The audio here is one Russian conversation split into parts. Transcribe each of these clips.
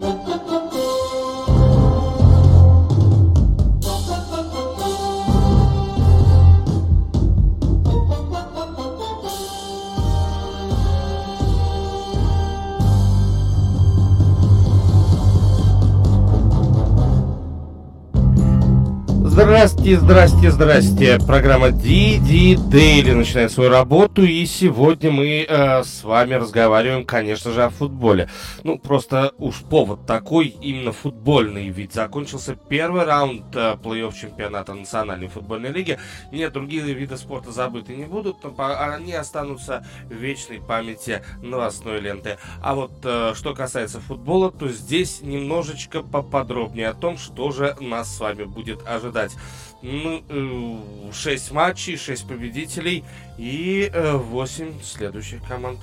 Thank you. Здрасте, здрасте, здрасте. Программа DD Daily начинает свою работу, и сегодня мы э, с вами разговариваем, конечно же, о футболе. Ну, просто уж повод такой, именно футбольный, ведь закончился первый раунд э, плей-офф чемпионата Национальной футбольной лиги. Нет, другие виды спорта забыты не будут, они останутся в вечной памяти новостной ленты. А вот э, что касается футбола, то здесь немножечко поподробнее о том, что же нас с вами будет ожидать 6 э, матчей, 6 победителей и 8 э, следующих команд.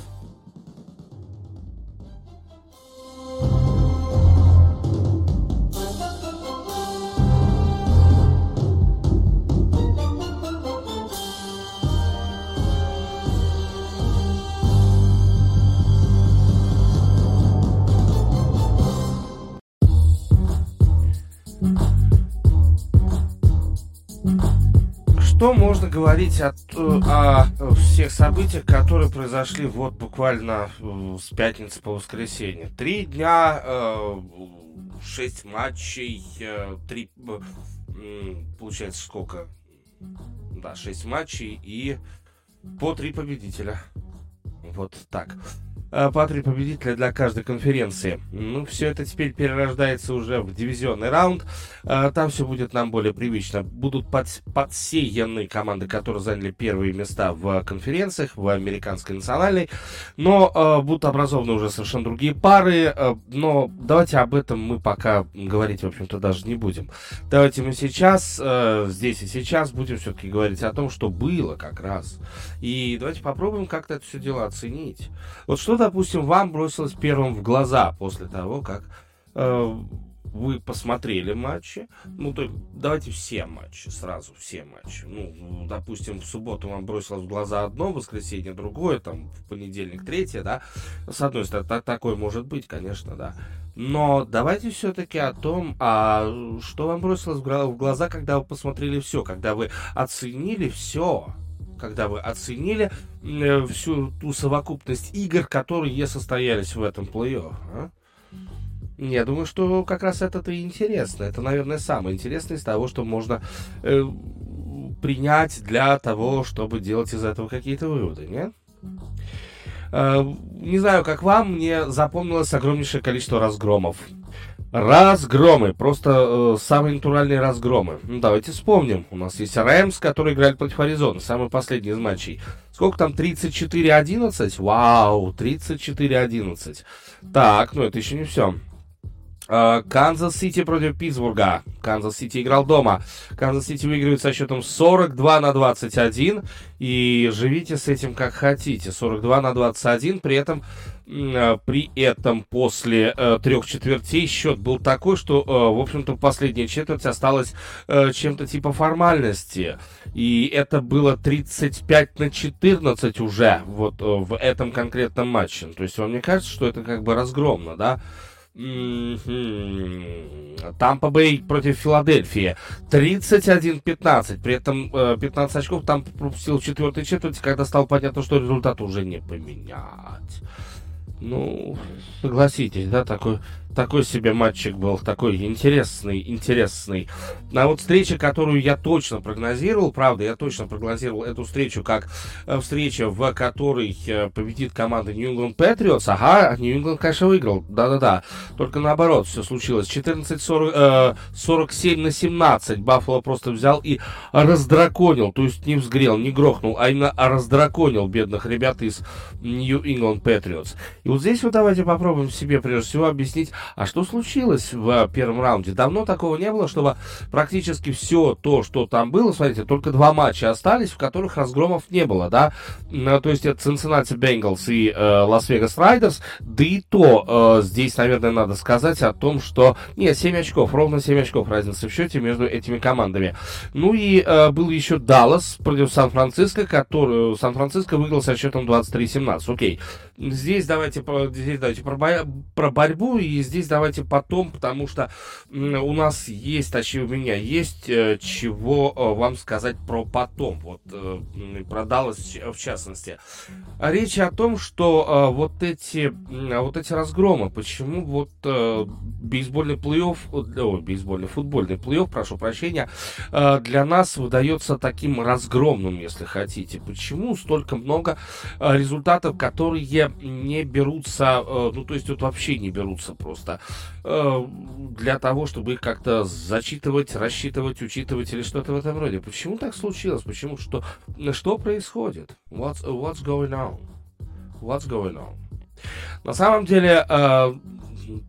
Что можно говорить о, о всех событиях, которые произошли вот буквально э, с пятницы по воскресенье? Три дня, э, шесть матчей, э, три, получается сколько? Да, шесть матчей и по три победителя. Вот так. Э, по три победителя для каждой конференции. Ну, все это теперь перерождается уже в дивизионный раунд. Э, там все будет нам более привычно. Будут под, подсеяны команды, которые заняли первые места в конференциях, в американской национальной. Но э, будут образованы уже совершенно другие пары. Но давайте об этом мы пока говорить, в общем-то, даже не будем. Давайте мы сейчас, здесь и сейчас, будем все-таки говорить о том, что было как раз. И давайте попробуем как-то это все дело оценить. Вот что допустим, вам бросилось первым в глаза после того, как э, вы посмотрели матчи? Ну, то давайте все матчи, сразу все матчи. Ну, допустим, в субботу вам бросилось в глаза одно, в воскресенье другое, там, в понедельник третье, да? С одной стороны, так, такое может быть, конечно, да. Но давайте все-таки о том, а что вам бросилось в глаза, когда вы посмотрели все, когда вы оценили все когда вы оценили э, всю ту совокупность игр, которые состоялись в этом плей-офф. А? Я думаю, что как раз это-то и интересно. Это, наверное, самое интересное из того, что можно э, принять для того, чтобы делать из этого какие-то выводы, нет? Э, не знаю, как вам, мне запомнилось огромнейшее количество разгромов. Разгромы, просто э, самые натуральные разгромы. Ну, давайте вспомним. У нас есть Рэмс, которые играли против Аризоны, самый последний из матчей. Сколько там? 34-11? Вау, 34-11. Так, ну это еще не все. Э, Канзас Сити против Питтсбурга. Канзас Сити играл дома. Канзас Сити выигрывает со счетом 42 на 21. И живите с этим как хотите. 42 на 21. При этом, при этом после э, трех четвертей счет был такой, что, в общем-то, последняя четверть осталась чем-то типа формальности. И это было 35 на 14 уже вот в этом конкретном матче. То есть вам не кажется, что это как бы разгромно, да? Тампа Бэй против Филадельфии. 31-15. При этом 15 э, очков там пропустил в четвертой четверти, когда стало понятно, что результат уже не поменять. Ну, согласитесь, да, такой такой себе матчик был, такой интересный, интересный. А вот встреча, которую я точно прогнозировал, правда, я точно прогнозировал эту встречу как э, встреча, в которой э, победит команда New England Patriots. Ага, New England, конечно, выиграл, да-да-да. Только наоборот все случилось. 14-47 э, на 17 Баффало просто взял и раздраконил, то есть не взгрел, не грохнул, а именно раздраконил бедных ребят из New England Patriots. И вот здесь вот давайте попробуем себе прежде всего объяснить, а что случилось в первом раунде? Давно такого не было, чтобы практически все то, что там было, смотрите, только два матча остались, в которых разгромов не было, да? То есть это Cincinnati Bengals и Лас-Вегас э, Райдерс, да и то э, здесь, наверное, надо сказать о том, что... Нет, 7 очков, ровно 7 очков разница в счете между этими командами. Ну и э, был еще Даллас против Сан-Франциско, который Сан-Франциско выиграл со счетом 23-17. Окей. Здесь давайте, здесь давайте про, про борьбу, и здесь здесь давайте потом, потому что у нас есть, точнее у меня есть э, чего э, вам сказать про потом, вот э, про Даллас в частности. Речь о том, что вот эти, вот эти разгромы, почему вот бейсбольный плей-офф, о, бейсбольный, футбольный плей-офф, прошу прощения, для нас выдается таким разгромным, если хотите. Почему столько много результатов, которые не берутся, ну то есть вот вообще не берутся просто для того, чтобы их как-то зачитывать, рассчитывать, учитывать или что-то в этом роде. Почему так случилось? Почему что? Что происходит? What's, what's going on? What's going on? На самом деле, э,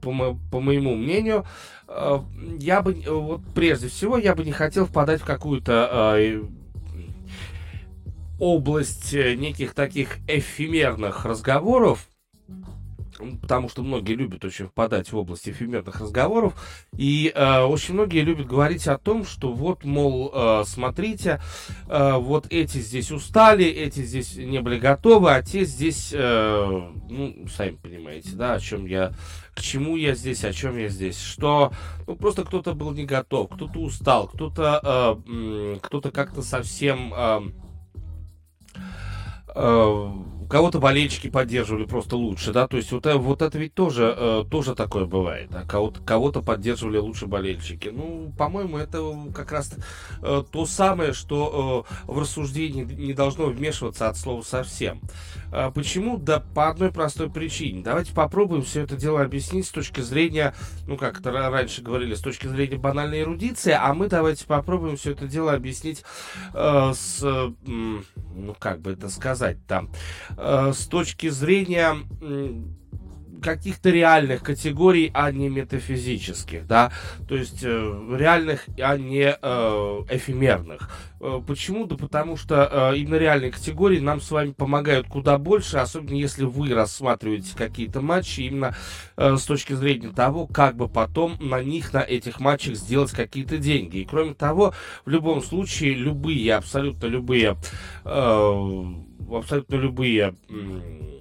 по, мо по моему мнению, э, я бы, вот прежде всего, я бы не хотел впадать в какую-то э, область неких таких эфемерных разговоров, потому что многие любят очень впадать в область эфемерных разговоров, и э, очень многие любят говорить о том, что вот, мол, э, смотрите, э, вот эти здесь устали, эти здесь не были готовы, а те здесь, э, ну, сами понимаете, да, о чем я, к чему я здесь, о чем я здесь, что, ну, просто кто-то был не готов, кто-то устал, кто-то, э, кто-то как-то совсем... Э, э, кого-то болельщики поддерживали просто лучше, да, то есть вот, э, вот это ведь тоже, э, тоже такое бывает, да, кого-то, кого-то поддерживали лучше болельщики. Ну, по-моему, это как раз э, то самое, что э, в рассуждении не должно вмешиваться от слова совсем. А почему? Да по одной простой причине. Давайте попробуем все это дело объяснить с точки зрения, ну, как это раньше говорили, с точки зрения банальной эрудиции, а мы давайте попробуем все это дело объяснить э, с, э, ну, как бы это сказать там, э, с точки зрения каких-то реальных категорий, а не метафизических, да, то есть э, реальных, а не э, эфемерных. Э, почему? Да потому что э, именно реальные категории нам с вами помогают куда больше, особенно если вы рассматриваете какие-то матчи именно э, с точки зрения того, как бы потом на них, на этих матчах сделать какие-то деньги. И кроме того, в любом случае, любые, абсолютно любые, э, абсолютно любые э,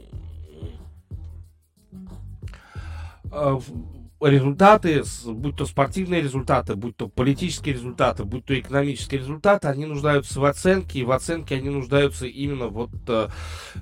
результаты, будь то спортивные результаты, будь то политические результаты, будь то экономические результаты, они нуждаются в оценке, и в оценке они нуждаются именно вот э,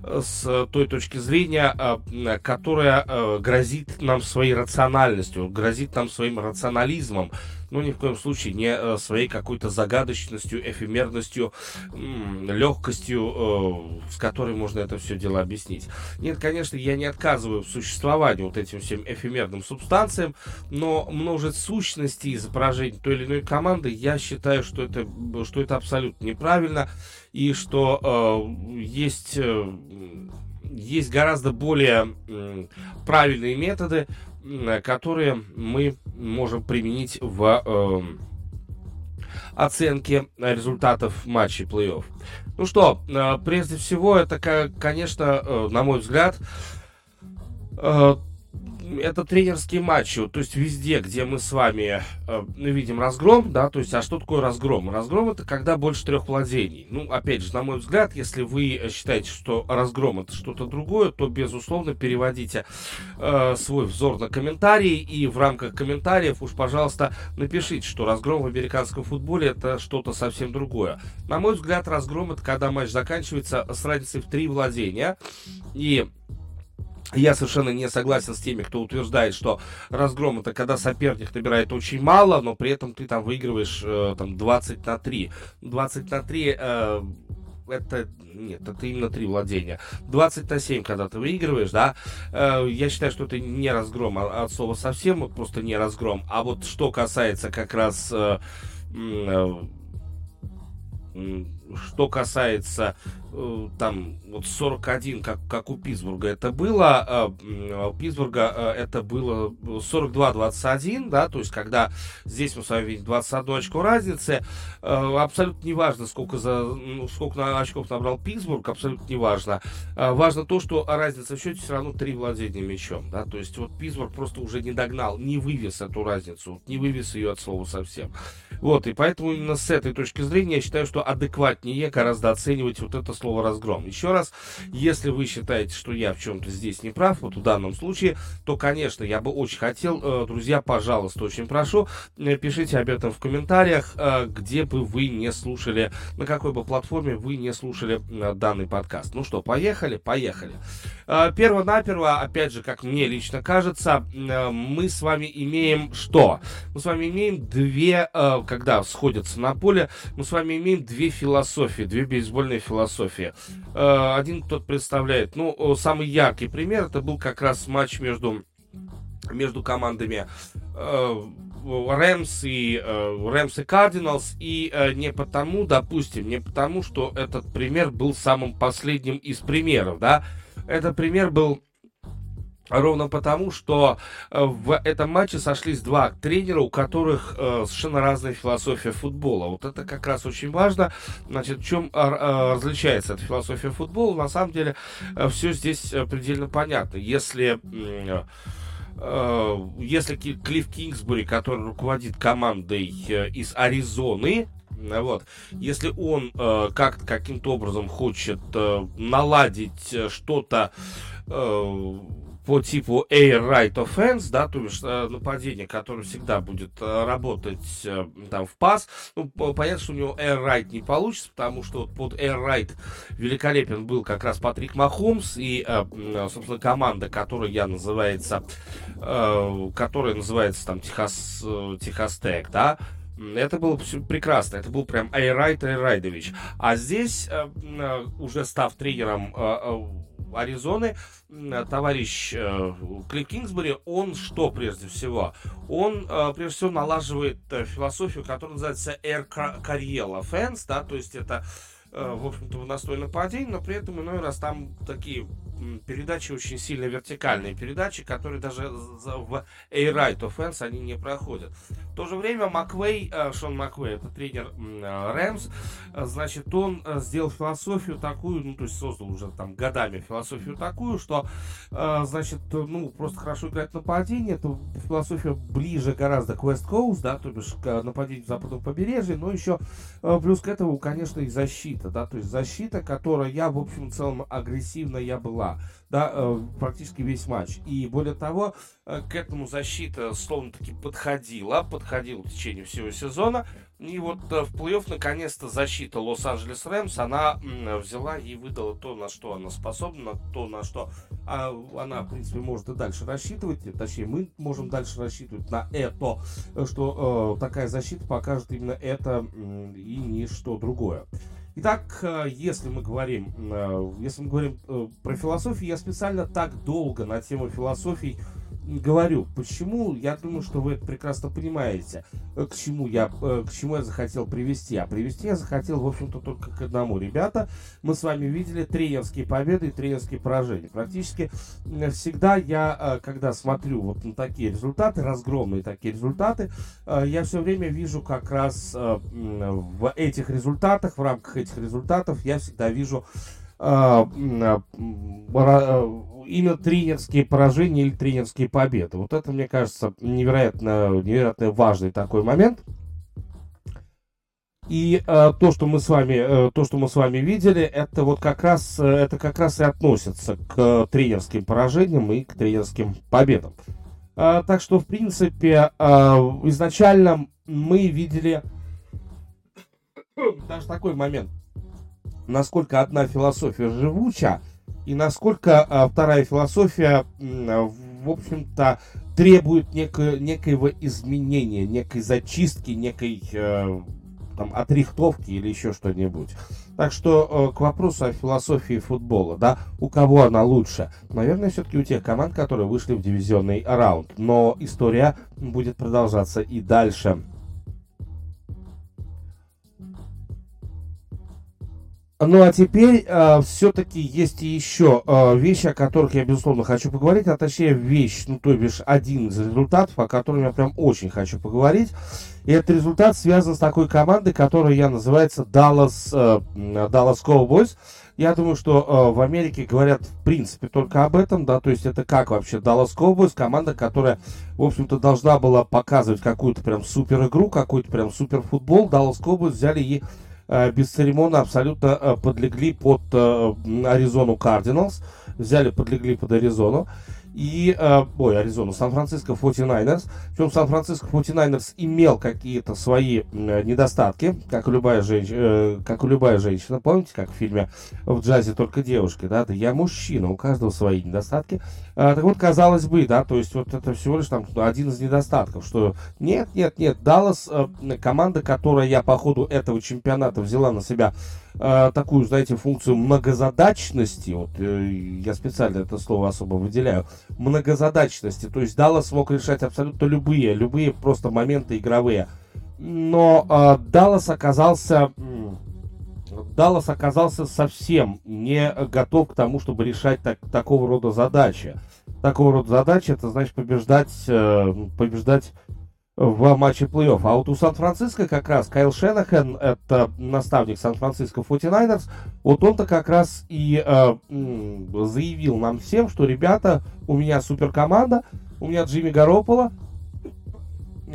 с той точки зрения, э, которая э, грозит нам своей рациональностью, грозит нам своим рационализмом, но ни в коем случае не э, своей какой-то загадочностью, эфемерностью, легкостью, э, с которой можно это все дело объяснить. Нет, конечно, я не отказываю в существовании вот этим всем эфемерным субстанциям, но множить сущности изображений той или иной команды, я считаю, что это, что это абсолютно неправильно, и что э, есть, э, есть гораздо более правильные методы, которые мы можем применить в э, оценке результатов матчей плей-офф. Ну что, э, прежде всего, это, конечно, э, на мой взгляд, э, это тренерские матчи, то есть везде, где мы с вами э, видим разгром, да, то есть, а что такое разгром? Разгром это когда больше трех владений. Ну, опять же, на мой взгляд, если вы считаете, что разгром это что-то другое, то, безусловно, переводите э, свой взор на комментарии и в рамках комментариев уж, пожалуйста, напишите, что разгром в американском футболе это что-то совсем другое. На мой взгляд, разгром это когда матч заканчивается с разницей в три владения и я совершенно не согласен с теми, кто утверждает, что разгром это когда соперник набирает очень мало, но при этом ты там выигрываешь э, там 20 на 3. 20 на 3 э, это нет, это именно три владения. 20 на 7, когда ты выигрываешь, да, э, я считаю, что это не разгром а, от слова совсем, вот просто не разгром. А вот что касается как раз э, э, что касается э, там вот 41, как, как у Питтсбурга это было, а, а у Питтсбурга э, это было 42-21, да, то есть когда здесь мы с вами видим 21 очко разницы, э, абсолютно не важно, сколько, за, ну, сколько очков набрал Питтсбург, абсолютно не важно. Важно то, что разница в счете все равно три владения мячом, да, то есть вот Питтсбург просто уже не догнал, не вывез эту разницу, не вывез ее от слова совсем. Вот, и поэтому именно с этой точки зрения я считаю, что адекватнее гораздо оценивать вот это слово разгром. Еще раз, если вы считаете, что я в чем-то здесь не прав, вот в данном случае, то, конечно, я бы очень хотел, э, друзья, пожалуйста, очень прошу, э, пишите об этом в комментариях, э, где бы вы не слушали, на какой бы платформе вы не слушали данный подкаст. Ну что, поехали? Поехали. Перво-наперво, опять же, как мне лично кажется, мы с вами имеем что? Мы с вами имеем две, когда сходятся на поле, мы с вами имеем две философии, две бейсбольные философии. Один тот представляет, ну, самый яркий пример, это был как раз матч между между командами э, Рэмс и э, Рэмс и Кардиналс, и э, не потому, допустим, не потому, что этот пример был самым последним из примеров, да, этот пример был Ровно потому, что в этом матче сошлись два тренера, у которых э, совершенно разная философия футбола. Вот это как раз очень важно. Значит, в чем э, различается эта философия футбола? На самом деле, э, все здесь предельно понятно. Если э, Э, если Клифф Кингсбури, который руководит командой э, из Аризоны, э, вот. Если он э, как каким-то образом хочет э, наладить что-то э, по типу Air Right Offense, да, то есть э, нападение, которое всегда будет э, работать э, там в пас. Ну, понятно, что у него Air Right не получится, потому что под Air Right великолепен был как раз Патрик Махомс и, собственно, команда, которая я называется, которая называется там Техас, Техас Тек, да, это было прекрасно. Это был прям Айрайт Айрайдович. А здесь, уже став тренером Аризоны, товарищ э, Клифф Кингсбери, он что прежде всего? Он э, прежде всего налаживает э, философию, которая называется Air Carriel Offense, да, то есть это Э, в общем-то, в настольном нападении, но при этом иной раз там такие передачи очень сильно вертикальные передачи, которые даже в A-Right Offense они не проходят. В то же время Маквей, э, Шон Маквей, это тренер э, Рэмс, значит, он сделал философию такую, ну, то есть создал уже там годами философию такую, что, значит, ну, просто хорошо играть нападение, это философия ближе гораздо к West Coast, да, то бишь к нападению западного побережья, но еще плюс к этому, конечно, и защита да, то есть защита, которая в общем целом, агрессивно я была, да, э, практически весь матч. И более того, э, к этому защита словно таки подходила, подходила в течение всего сезона. И вот э, в плей-офф наконец-то защита Лос-Анджелес Рэмс, она взяла и выдала то, на что она способна, то, на что а, она, в принципе, может и дальше рассчитывать, точнее, мы можем дальше рассчитывать на это, что такая защита покажет именно это и ничто другое. Итак, э, если мы говорим, э, если мы говорим э, про философию, я специально так долго на тему философии говорю. Почему? Я думаю, что вы это прекрасно понимаете, к чему я, к чему я захотел привести. А привести я захотел, в общем-то, только к одному. Ребята, мы с вами видели тренерские победы и тренерские поражения. Практически всегда я, когда смотрю вот на такие результаты, разгромные такие результаты, я все время вижу как раз в этих результатах, в рамках этих результатов, я всегда вижу именно тренерские поражения или тренерские победы. Вот это, мне кажется, невероятно, невероятно важный такой момент. И э, то, что мы с вами, э, то, что мы с вами видели, это вот как раз, э, это как раз и относится к тренерским поражениям и к тренерским победам. Э, так что, в принципе, э, изначально мы видели даже такой момент, насколько одна философия живуча, и насколько а, вторая философия, в общем-то, требует неко, некоего изменения, некой зачистки, некой э, там, отрихтовки или еще что-нибудь. Так что э, к вопросу о философии футбола, да, у кого она лучше? Наверное, все-таки у тех команд, которые вышли в дивизионный раунд. Но история будет продолжаться и дальше. Ну а теперь э, все-таки есть еще э, вещи, о которых я, безусловно, хочу поговорить, а точнее вещь, ну то бишь один из результатов, о котором я прям очень хочу поговорить. И этот результат связан с такой командой, которая я называется Dallas, э, Dallas Cowboys, Я думаю, что э, в Америке говорят в принципе только об этом, да, то есть это как вообще Dallas Cowboys, команда, которая, в общем-то, должна была показывать какую-то прям супер игру, какой-то прям супер футбол. Dallas Cowboys взяли и э, бесцеремонно абсолютно э, подлегли под э, Аризону Кардиналс, взяли, подлегли под Аризону и, ой, Аризону, Сан-Франциско 49ers. Причем Сан-Франциско 49ers имел какие-то свои недостатки, как любая женщина, как любая женщина. Помните, как в фильме в джазе только девушки, да? Да я мужчина, у каждого свои недостатки. Э, так вот, казалось бы, да, то есть вот это всего лишь там один из недостатков, что нет, нет, нет, Даллас, э, команда, которая я по ходу этого чемпионата взяла на себя э, такую, знаете, функцию многозадачности, вот э, я специально это слово особо выделяю, многозадачности, то есть Даллас смог решать абсолютно любые, любые просто моменты игровые, но Даллас оказался... Даллас оказался совсем не готов к тому, чтобы решать так, такого рода задачи. Такого рода задачи, это значит побеждать, э, побеждать в матче плей-офф. А вот у Сан-Франциско как раз Кайл Шенахан, это наставник Сан-Франциско 49ers, вот он-то как раз и э, заявил нам всем, что, ребята, у меня супер команда, у меня Джимми Гарополо,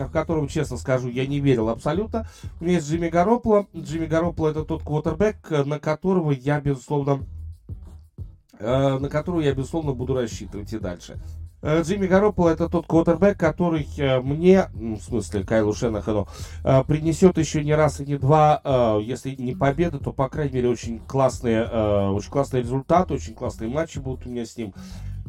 в котором, честно скажу, я не верил абсолютно. У меня есть Джимми Гарополо. Джимми Гарополо это тот квотербек, на которого я, безусловно, э, на которого я, безусловно, буду рассчитывать и дальше. Э, Джимми Гарополо это тот квотербек, который э, мне, в смысле Кайлу Шенахану, э, принесет еще не раз и не два, если не победы, то, по крайней мере, очень классные, очень классные результаты, очень классные матчи будут у меня с ним.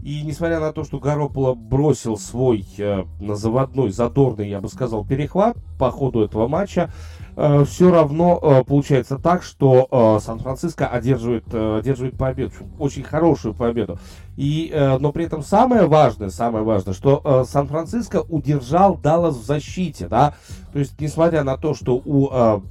И несмотря на то, что Гарополо бросил свой э, заводной, задорный, я бы сказал, перехват по ходу этого матча, э, все равно э, получается так, что э, Сан-Франциско одерживает, э, одерживает победу, очень хорошую победу. И, э, но при этом самое важное, самое важное, что э, Сан-Франциско удержал Даллас в защите, да, то есть несмотря на то, что у э,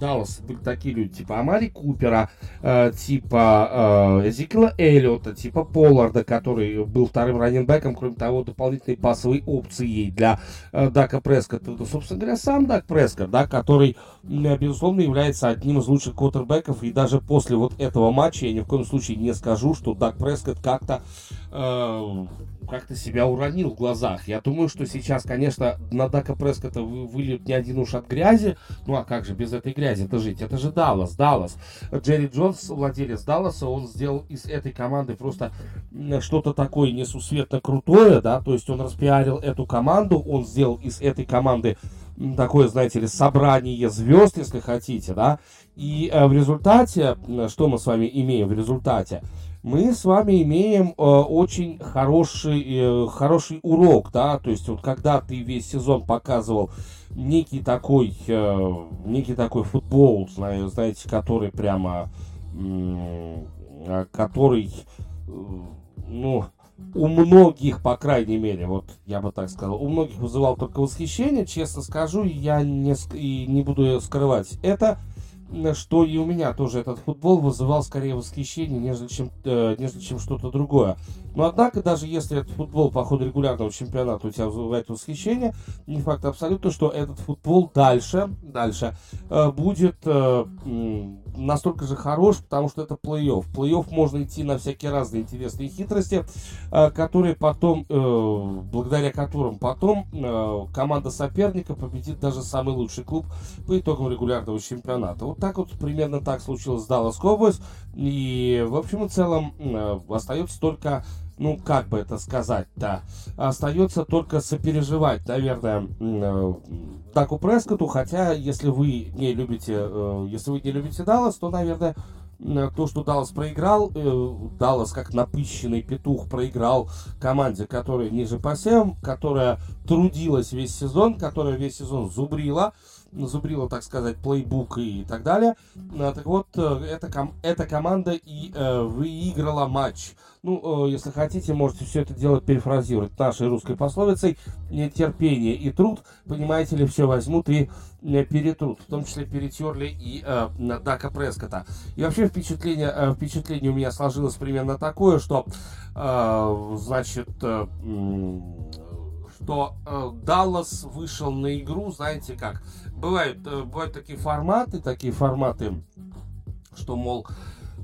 Даллас были такие люди, типа Амари Купера, типа э, Эзекила Эллиота, типа Полларда, который был вторым раненбеком, кроме того, дополнительной пасовой опцией для э, Дака Прескота. Это, собственно говоря, сам Дак Прескот, да, который, э, безусловно, является одним из лучших квотербеков, и даже после вот этого матча я ни в коем случае не скажу, что Дак Прескот как-то э, как-то себя уронил в глазах. Я думаю, что сейчас, конечно, на Дака Прескота выльют не один уж от грязи. Ну а как же без этой грязи-то жить? Это же Даллас, Даллас. Джерри Джонс, владелец Далласа, он сделал из этой команды просто что-то такое несусветно крутое, да, то есть он распиарил эту команду, он сделал из этой команды такое, знаете ли, собрание звезд, если хотите, да, и э, в результате, что мы с вами имеем в результате? Мы с вами имеем э, очень хороший, э, хороший урок, да, то есть вот когда ты весь сезон показывал некий такой, э, некий такой футбол, знаете, который прямо, э, который, э, ну, у многих, по крайней мере, вот я бы так сказал, у многих вызывал только восхищение, честно скажу, я не, и не буду скрывать это, что и у меня тоже этот футбол вызывал скорее восхищение, нежели чем, э, нежели чем что-то другое. Но однако, даже если этот футбол по ходу регулярного чемпионата у тебя вызывает восхищение, не факт абсолютно, что этот футбол дальше, дальше э, будет э, настолько же хорош, потому что это плей-офф. Плей-офф можно идти на всякие разные интересные хитрости, э, которые потом, э, благодаря которым потом э, команда соперника победит даже самый лучший клуб по итогам регулярного чемпионата. Вот так вот, примерно так случилось с Dallas Cowboys. И, в общем и целом, остается только ну, как бы это сказать-то, остается только сопереживать, наверное, Даку Прескоту, хотя, если вы не любите, э, если вы не любите Даллас, то, наверное, то, что Даллас проиграл, э, Даллас как напыщенный петух проиграл команде, которая ниже по всем, которая трудилась весь сезон, которая весь сезон зубрила, зубрила, так сказать, плейбук и так далее. А, так вот, э, эта, ком эта команда и э, выиграла матч. Ну, э, если хотите, можете все это дело перефразировать нашей русской пословицей. Терпение и труд, понимаете ли, все возьмут и э, перетрут. В том числе перетерли и э, Дака Прескота. И вообще впечатление, э, впечатление у меня сложилось примерно такое, что, э, значит, э, что э, Даллас вышел на игру, знаете как, бывают, э, бывают такие форматы, такие форматы, что, мол,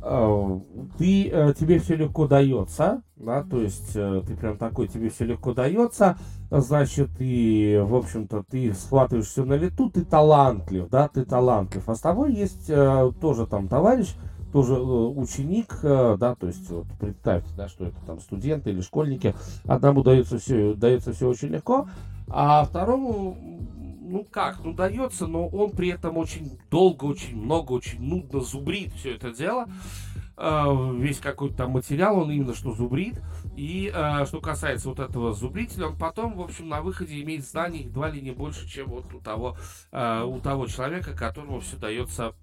э, ты, э, тебе все легко дается, да, то есть э, ты прям такой, тебе все легко дается, значит, и, в общем-то, ты схватываешь все на лету, ты талантлив, да, ты талантлив. А с тобой есть тоже там товарищ, тоже ученик, да, то есть вот представьте, да, что это там студенты или школьники, одному дается все, дается все очень легко, а второму ну как, ну дается, но он при этом очень долго, очень много, очень нудно зубрит все это дело. Uh, весь какой-то там материал, он именно что зубрит. И uh, что касается вот этого зубрителя, он потом, в общем, на выходе имеет знаний едва ли не больше, чем вот у того, uh, у того человека, которому все дается,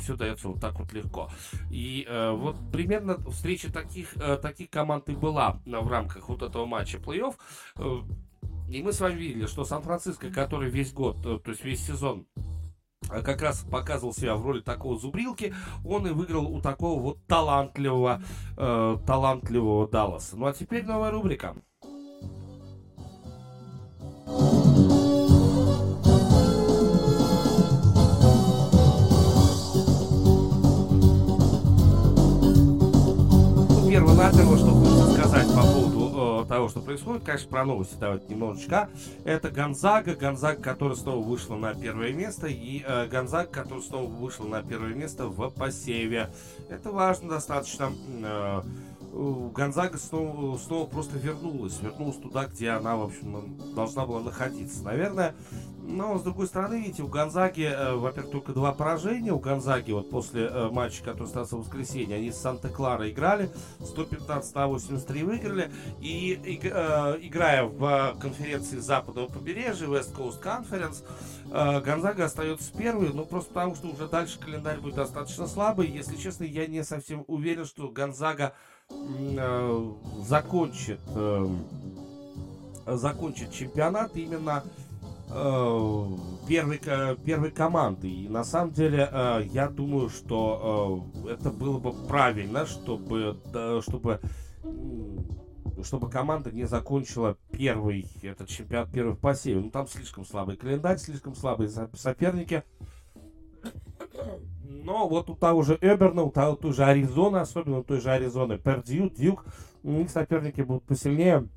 все дается вот так вот легко. И вот примерно встреча таких, таких команд и была в рамках вот этого матча плей-офф. И мы с вами видели, что Сан-Франциско, который весь год, э, то есть весь сезон э, как раз показывал себя в роли такого зубрилки, он и выиграл у такого вот талантливого, э, талантливого Далласа. Ну а теперь новая рубрика. Ну, Первонаперво, что хочется сказать по поводу того, что происходит, конечно, про новости давайте немножечко. Это Гонзага, Гонзага, которая снова вышла на первое место, и э, Гонзага, которая снова вышла на первое место в посеве. Это важно достаточно. Э, Гонзага снова, снова просто вернулась, вернулась туда, где она, в общем, должна была находиться. Наверное, но, с другой стороны, видите, у Гонзаги, э, во-первых, только два поражения. У Гонзаги вот после э, матча, который остался в воскресенье, они с Санта-Клара играли, 115-83 выиграли. И, и э, играя в конференции западного побережья, West Coast Conference, э, Гонзага остается первой, ну, просто потому, что уже дальше календарь будет достаточно слабый. Если честно, я не совсем уверен, что Гонзага э, закончит, э, закончит чемпионат именно Э, первой, первой команды. И на самом деле э, я думаю, что э, это было бы правильно, чтобы, чтобы, чтобы команда не закончила первый этот чемпионат первый в посеве. Ну там слишком слабый календарь, слишком слабые соперники. Но вот у того же Эберна, у того той же Аризона, особенно у той же Аризоны, Пердью, Дюк, у них соперники будут посильнее.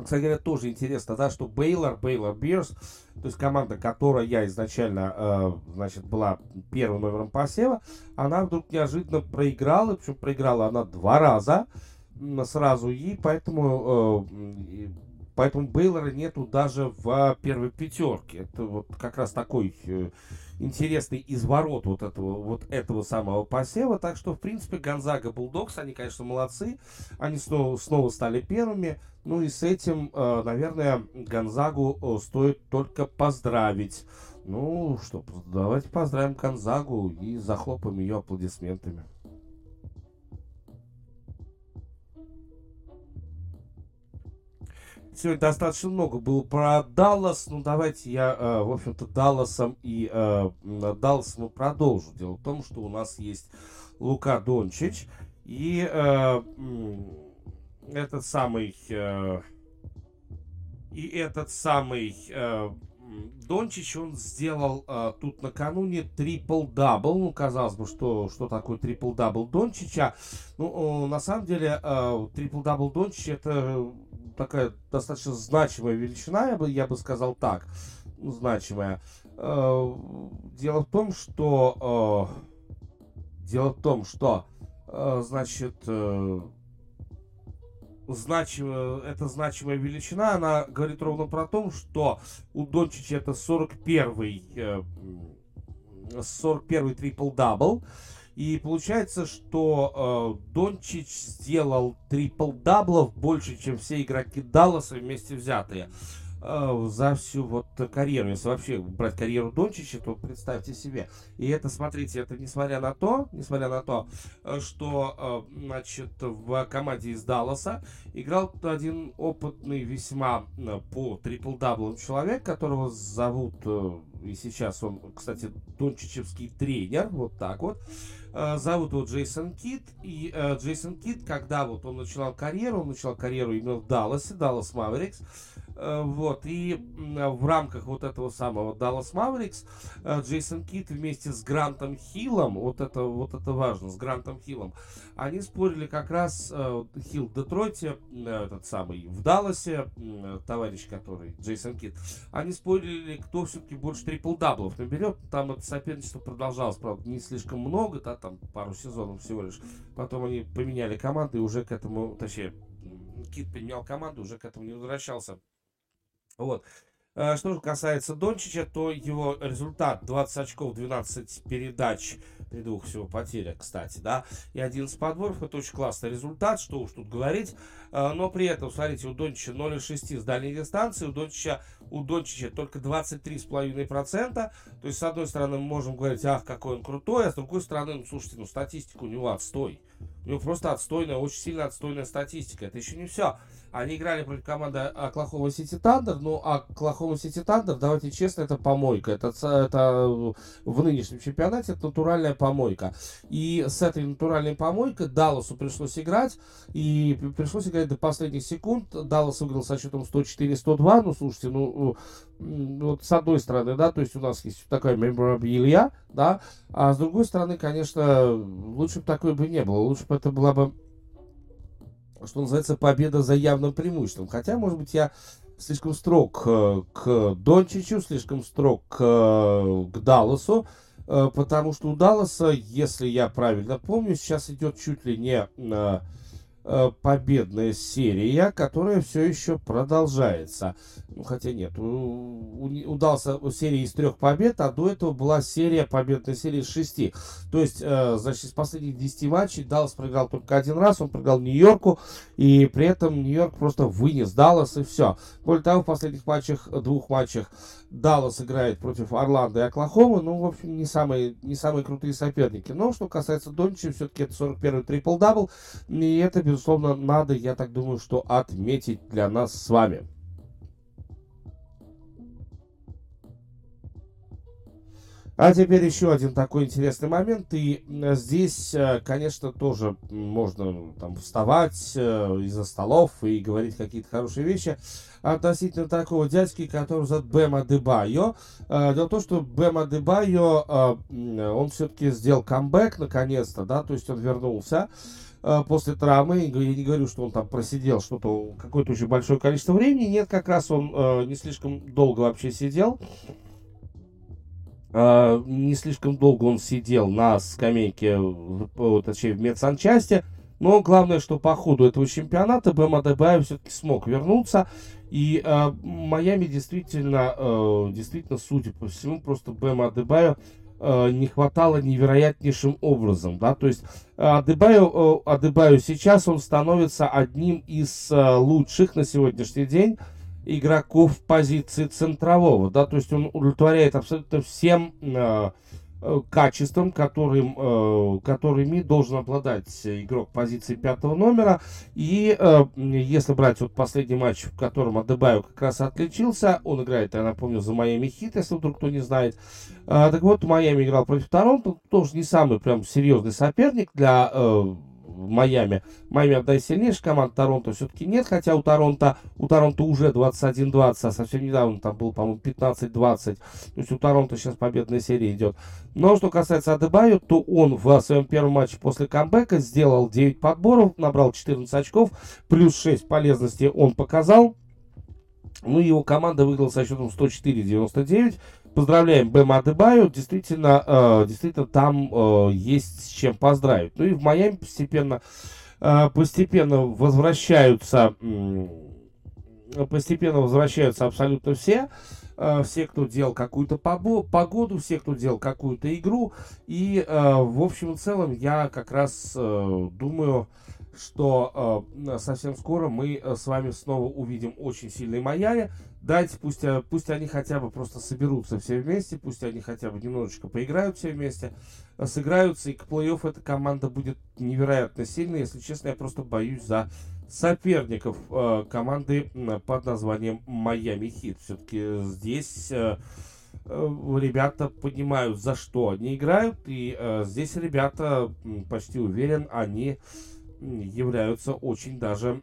Кстати говоря, тоже интересно, да, что Бейлор, Бейлор Бирс, то есть команда, которая я изначально, э, значит, была первым номером посева, она вдруг неожиданно проиграла, причем проиграла она два раза сразу, и поэтому, э, поэтому Бейлора нету даже в первой пятерке. Это вот как раз такой э, интересный изворот вот этого, вот этого самого посева. Так что, в принципе, Гонзага Булдокс, они, конечно, молодцы. Они снова, снова стали первыми. Ну и с этим, э, наверное, Гонзагу э, стоит только поздравить. Ну что, давайте поздравим Гонзагу и захлопаем ее аплодисментами. Сегодня достаточно много было про Даллас. Ну, давайте я, э, в общем-то, Далласом и э, Далласом продолжу. Дело в том, что у нас есть Лука Дончич. И э, этот самый... Э, и этот самый э, Дончич, он сделал э, тут накануне трипл-дабл. Ну, казалось бы, что, что такое трипл-дабл Дончича. Ну, э, на самом деле, э, трипл-дабл Дончич это такая достаточно значимая величина, я бы, я бы сказал так, значимая. Э, дело в том, что э, дело в том, что э, значит значимая, это значимая величина, она говорит ровно про то, что у Дончича это 41-й 41 трипл-дабл. И получается, что э, Дончич сделал трипл-даблов больше, чем все игроки Далласа вместе взятые э, за всю вот карьеру. Если вообще брать карьеру Дончича, то представьте себе. И это, смотрите, это несмотря на то, несмотря на то, э, что, э, значит, в команде из Далласа играл один опытный весьма по трипл-даблам человек, которого зовут, и сейчас он, кстати, дончичевский тренер, вот так вот. Зовут его Джейсон Кит. И Джейсон Кит, когда вот он начинал карьеру, он начал карьеру именно в Далласе, Даллас Маверикс, Э, вот, и в рамках вот этого самого Dallas Mavericks э, Джейсон Кидд вместе с Грантом Хиллом, вот это, вот это важно, с Грантом Хиллом, они спорили как раз, э, Хилл в Детройте, этот самый, в Далласе, товарищ, который, Джейсон Кидд, они спорили, кто все-таки больше трипл-даблов наберет, там это соперничество продолжалось, правда, не слишком много, да, там пару сезонов всего лишь, потом они поменяли команды и уже к этому, точнее, Кит поменял команду, уже к этому не возвращался. Вот. Э, что касается Дончича, то его результат 20 очков, 12 передач при двух всего потерях, кстати, да, и 11 подборов, это очень классный результат, что уж тут говорить, э, но при этом, смотрите, у Дончича 0,6 с дальней дистанции, у Дончича, у Дончича только 23,5%, то есть, с одной стороны, мы можем говорить, ах, какой он крутой, а с другой стороны, ну, слушайте, ну, статистика у него отстой, у него просто отстойная, очень сильно отстойная статистика, это еще не все, они играли против команды Оклахома Сити Тандер. Ну, Оклахома Сити Тандер, давайте честно, это помойка. Это, это в нынешнем чемпионате это натуральная помойка. И с этой натуральной помойкой Далласу пришлось играть. И пришлось играть до последних секунд. Даллас выиграл со счетом 104-102. Ну, слушайте, ну, вот с одной стороны, да, то есть у нас есть такая меморабилия, да, а с другой стороны, конечно, лучше бы такой бы не было. Лучше бы это была бы что называется, победа за явным преимуществом. Хотя, может быть, я слишком строг э, к Дончичу, слишком строг к, э, к Далласу, э, потому что у Далласа, если я правильно помню, сейчас идет чуть ли не победная серия, которая все еще продолжается. Ну, хотя нет, у, у, удался серия из трех побед, а до этого была серия, победная серия из шести. То есть, э, значит, из последних 10 матчей Даллас проиграл только один раз, он проиграл Нью-Йорку, и при этом Нью-Йорк просто вынес Даллас, и все. Более того, в последних матчах, двух матчах Даллас играет против Орландо и Оклахомы, ну, в общем, не самые, не самые крутые соперники. Но, что касается Дончича, все-таки это 41-й трипл-дабл, и это, безусловно, надо, я так думаю, что отметить для нас с вами. А теперь еще один такой интересный момент. И здесь, э, конечно, тоже можно там вставать э, из-за столов и говорить какие-то хорошие вещи относительно такого дядьки, который зовут Бема Дебайо. Э, дело в том, что Бема Дебайо, он все-таки сделал камбэк наконец-то, да, то есть он вернулся после травмы. Я не говорю, что он там просидел что-то, какое-то очень большое количество времени. Нет, как раз он не слишком долго вообще сидел. Uh, не слишком долго он сидел на скамейке, точнее, в медсанчасти. Но главное, что по ходу этого чемпионата Бэм Адебаев все-таки смог вернуться. И э, Майами действительно, э, действительно, судя по всему, просто Бэм Адебаю э, не хватало невероятнейшим образом. Да? То есть Адебаю, э, Адебаю сейчас он становится одним из э, лучших на сегодняшний день игроков позиции центрового, да, то есть он удовлетворяет абсолютно всем э, э, качествам, которым, э, которыми должен обладать игрок позиции пятого номера. И э, если брать вот последний матч, в котором Адебаю как раз отличился, он играет, я напомню, за Майами Хит, если вдруг кто не знает. Так вот, Майами играл против Торонто, тоже не самый прям серьезный соперник для в Майами. Майами одна из сильнейших команд, Торонто все-таки нет, хотя у Торонто, у Торонто уже 21-20, а совсем недавно там был, по-моему, 15-20. То есть у Торонто сейчас победная серия идет. Но что касается Адебаю, то он в своем первом матче после камбэка сделал 9 подборов, набрал 14 очков, плюс 6 полезности он показал. Ну, его команда выиграла со счетом 104-99. Поздравляем Бэма Адебаю. Действительно, э, действительно там э, есть с чем поздравить. Ну и в Майами постепенно, э, постепенно возвращаются, э, постепенно возвращаются абсолютно все. Э, все, кто делал какую-то погоду, все, кто делал какую-то игру. И, э, в общем и целом, я как раз э, думаю, что совсем скоро мы с вами снова увидим очень сильные Майами. Дайте, пусть, э, пусть они хотя бы просто соберутся все вместе, пусть они хотя бы немножечко поиграют все вместе, э, сыграются, и к плей-офф эта команда будет невероятно сильной. Если честно, я просто боюсь за соперников э, команды под названием Майами Хит. Все-таки здесь э, э, ребята понимают, за что они играют, и э, здесь ребята, почти уверен, они являются очень даже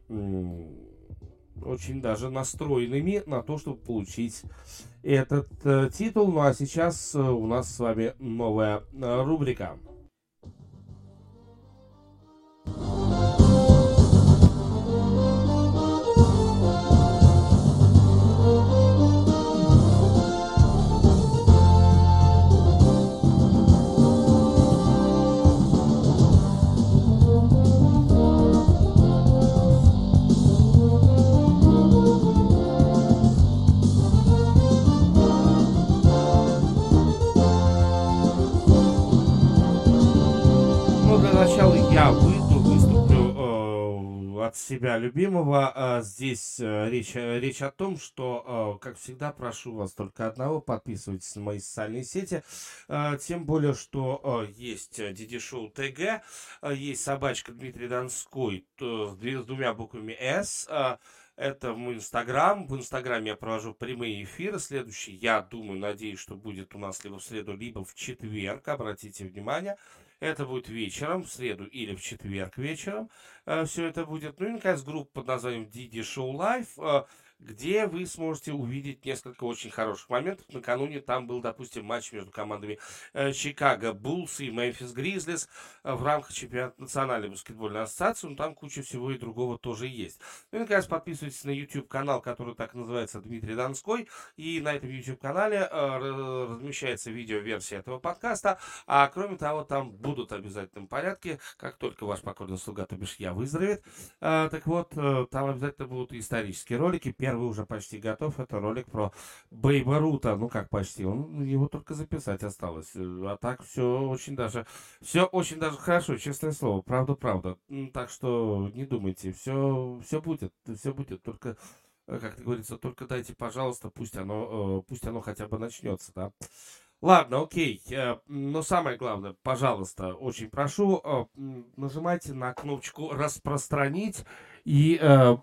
очень даже настроенными на то, чтобы получить этот э, титул. Ну а сейчас э, у нас с вами новая э, рубрика. Себя любимого. А, здесь э, речь, э, речь о том, что, э, как всегда, прошу вас только одного, подписывайтесь на мои социальные сети. Тем более, что есть Диди Шоу ТГ, есть собачка Дмитрий Донской с двумя буквами «С», это мой инстаграм. В инстаграме я провожу прямые эфиры. Следующий, я думаю, надеюсь, что будет у нас либо в среду, либо в четверг. Обратите внимание. Это будет вечером, в среду или в четверг вечером. Э, все это будет. Ну и, наконец, группа под названием Didi Show Live где вы сможете увидеть несколько очень хороших моментов. Накануне там был, допустим, матч между командами э, Чикаго Буллс и Мемфис Гризлис э, в рамках чемпионата Национальной баскетбольной ассоциации. Ну, там куча всего и другого тоже есть. Ну и, наконец, подписывайтесь на YouTube-канал, который так называется Дмитрий Донской. И на этом YouTube-канале э, размещается видео-версия этого подкаста. А кроме того, там будут в обязательном порядке, как только ваш покорный слуга, то бишь я, выздоровеет. Так вот, там обязательно будут исторические ролики, первый уже почти готов. Это ролик про Бейба Рута. Ну, как почти. Он, его только записать осталось. А так все очень даже... Все очень даже хорошо, честное слово. Правда-правда. Так что не думайте. Все, все будет. Все будет. Только э, как говорится, только дайте, пожалуйста, пусть оно, э, пусть оно хотя бы начнется, да. Ладно, окей. Э, но самое главное, пожалуйста, очень прошу, нажимайте на кнопочку «Распространить» И э, э,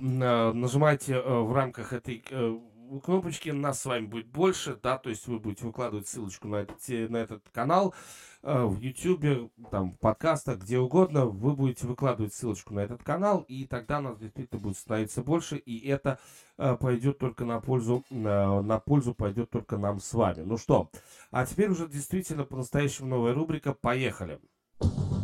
нажимайте э, в рамках этой э, кнопочки, нас с вами будет больше, да, то есть вы будете выкладывать ссылочку на, эти, на этот канал э, в YouTube, там, в подкастах, где угодно, вы будете выкладывать ссылочку на этот канал, и тогда нас действительно будет становиться больше, и это э, пойдет только на пользу, э, на пользу пойдет только нам с вами. Ну что, а теперь уже действительно по-настоящему новая рубрика «Поехали!» Окей,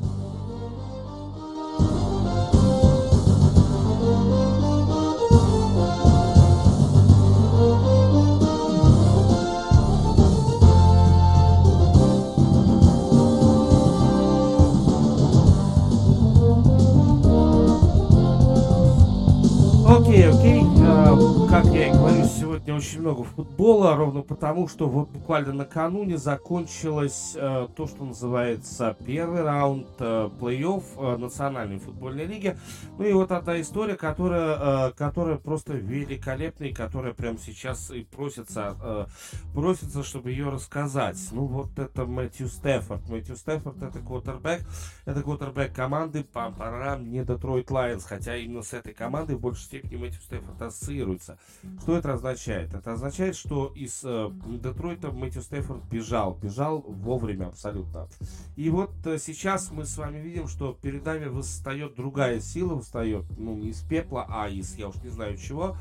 окей. Uh, как я и говорю, сегодня очень много футбола, ровно потому, что вот буквально накануне закончилось uh, то, что называется первый раунд uh, плей-офф uh, Национальной футбольной лиги. Ну и вот одна история, которая, uh, которая просто великолепная, и которая прямо сейчас и просится, uh, просится, чтобы ее рассказать. Ну вот это Мэтью Стефорд. Мэтью Стефорд это квотербек, это квотербек команды пам-парам, не Детройт Лайонс, хотя именно с этой командой в большей степени Мэтью Стефорд ассоциируется. Что это означает? Это означает, что из э, Детройта Мэтью Стефорд бежал, бежал вовремя абсолютно. И вот э, сейчас мы с вами видим, что перед нами восстает другая сила, восстает, ну, не из пепла, а из, я уж не знаю чего,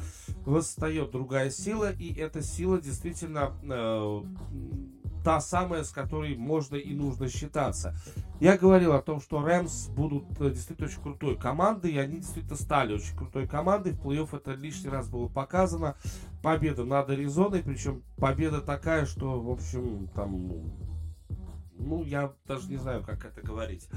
восстает другая сила, и эта сила действительно э, та самая, с которой можно и нужно считаться. Я говорил о том, что Рэмс будут э, действительно очень крутой командой, и они действительно стали очень крутой командой. В плей-офф это лишний раз было показано. Победа над Аризоной, причем победа такая, что, в общем, там, ну, я даже не знаю, как это говорить.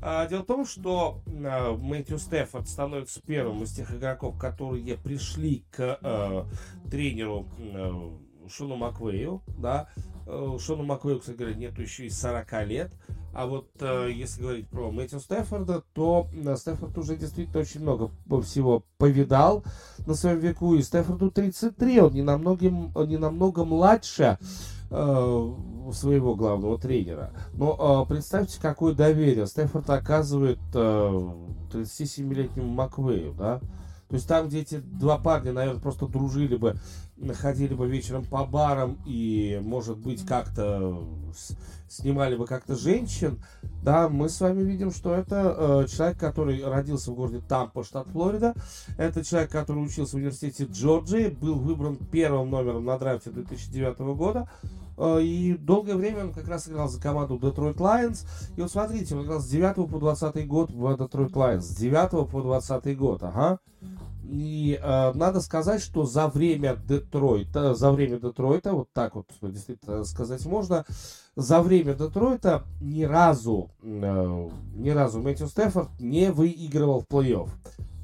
А, дело в том, что а, Мэтью Стефорд становится первым из тех игроков, которые пришли к э, тренеру э, Шону Маквею, да, Э, Шону Маквею, кстати говоря, нету еще и 40 лет. А вот э, если говорить про Мэтью Стефорда, то э, Стефорд уже действительно очень много всего повидал на своем веку. И Стефорду 33, он не намного, не намного младше э, своего главного тренера. Но э, представьте, какое доверие Стефорд оказывает э, 37-летнему Маквею, да? То есть там, где эти два парня, наверное, просто дружили бы, ходили бы вечером по барам и, может быть, как-то снимали бы как-то женщин, да, мы с вами видим, что это э, человек, который родился в городе Тампа, штат Флорида. Это человек, который учился в университете Джорджии, был выбран первым номером на драфте 2009 года. Э, и долгое время он как раз играл за команду Detroit Lions. И вот смотрите, он играл с 9 по 20 год в Detroit Lions. С 9 по 20 год, ага. И э, надо сказать, что за время Детройта, за время Детройта, вот так вот действительно сказать можно, за время Детройта ни разу, э, ни разу Мэтью Стефорд не выигрывал в плей-офф.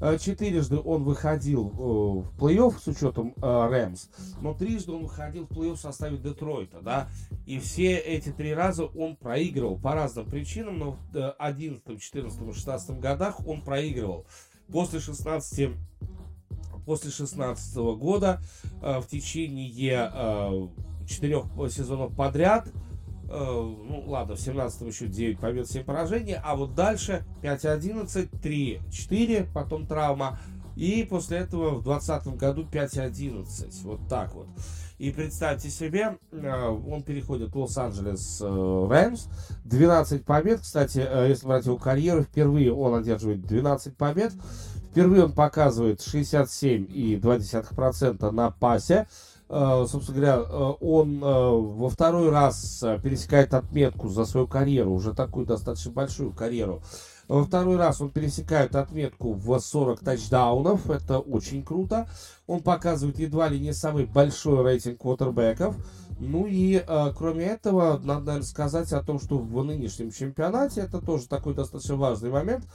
Э, четырежды он выходил э, в плей-офф с учетом э, Рэмс, но трижды он выходил в плей-офф в составе Детройта, да, и все эти три раза он проигрывал по разным причинам, но в 11, 14, 16 годах он проигрывал. После 16 после 16 года в течение четырех сезонов подряд Э, ну ладно, в 17-м еще 9 побед, 7 поражений, а вот дальше 5-11, 3-4, потом травма, и после этого в 2020 году 5-11, вот так вот. И представьте себе, э, он переходит в Лос-Анджелес э, Рэмс, 12 побед, кстати, если брать его карьеру, впервые он одерживает 12 побед, впервые он показывает 67,2% на пасе, Э, собственно говоря, э, он э, во второй раз пересекает отметку за свою карьеру, уже такую достаточно большую карьеру. Во второй раз он пересекает отметку в 40 тачдаунов, это очень круто. Он показывает едва ли не самый большой рейтинг квотербеков. Ну и э, кроме этого, надо, наверное, сказать о том, что в нынешнем чемпионате, это тоже такой достаточно важный момент,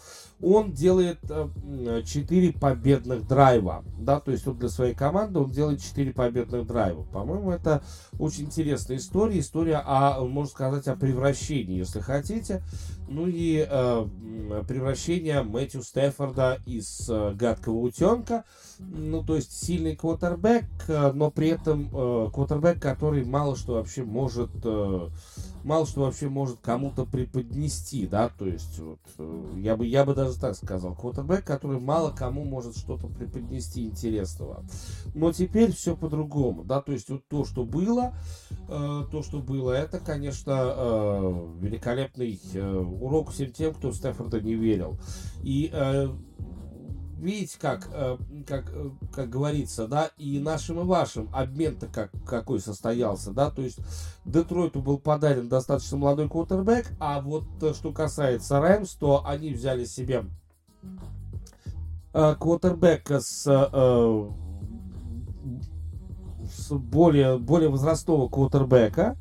он делает э, 4 победных драйва, да, то есть вот для своей команды он делает 4 победных драйва. По-моему, это очень интересная история, история о, можно сказать, о превращении, если хотите. Ну и э, превращение Мэтью Стефорда из э, гадкого утенка, ну то есть сильный квотербек, э, но при этом э, квотербек, который мало что вообще может, мало что вообще может кому-то преподнести, да, то есть вот, э, я бы, я бы даже так сказал, квотербек, который мало кому может что-то преподнести интересного. Но теперь все по-другому, да, то есть вот то, что было, э, то, что было, это, конечно, э, великолепный э, урок всем тем, кто Стефорда не верил. И э, видите, как, э, как, э, как говорится, да, и нашим, и вашим. Обмен-то как, какой состоялся, да, то есть Детройту был подарен достаточно молодой квотербек, а вот э, что касается Рэмс, то они взяли себе квотербека с, с более, более возрастного квотербека,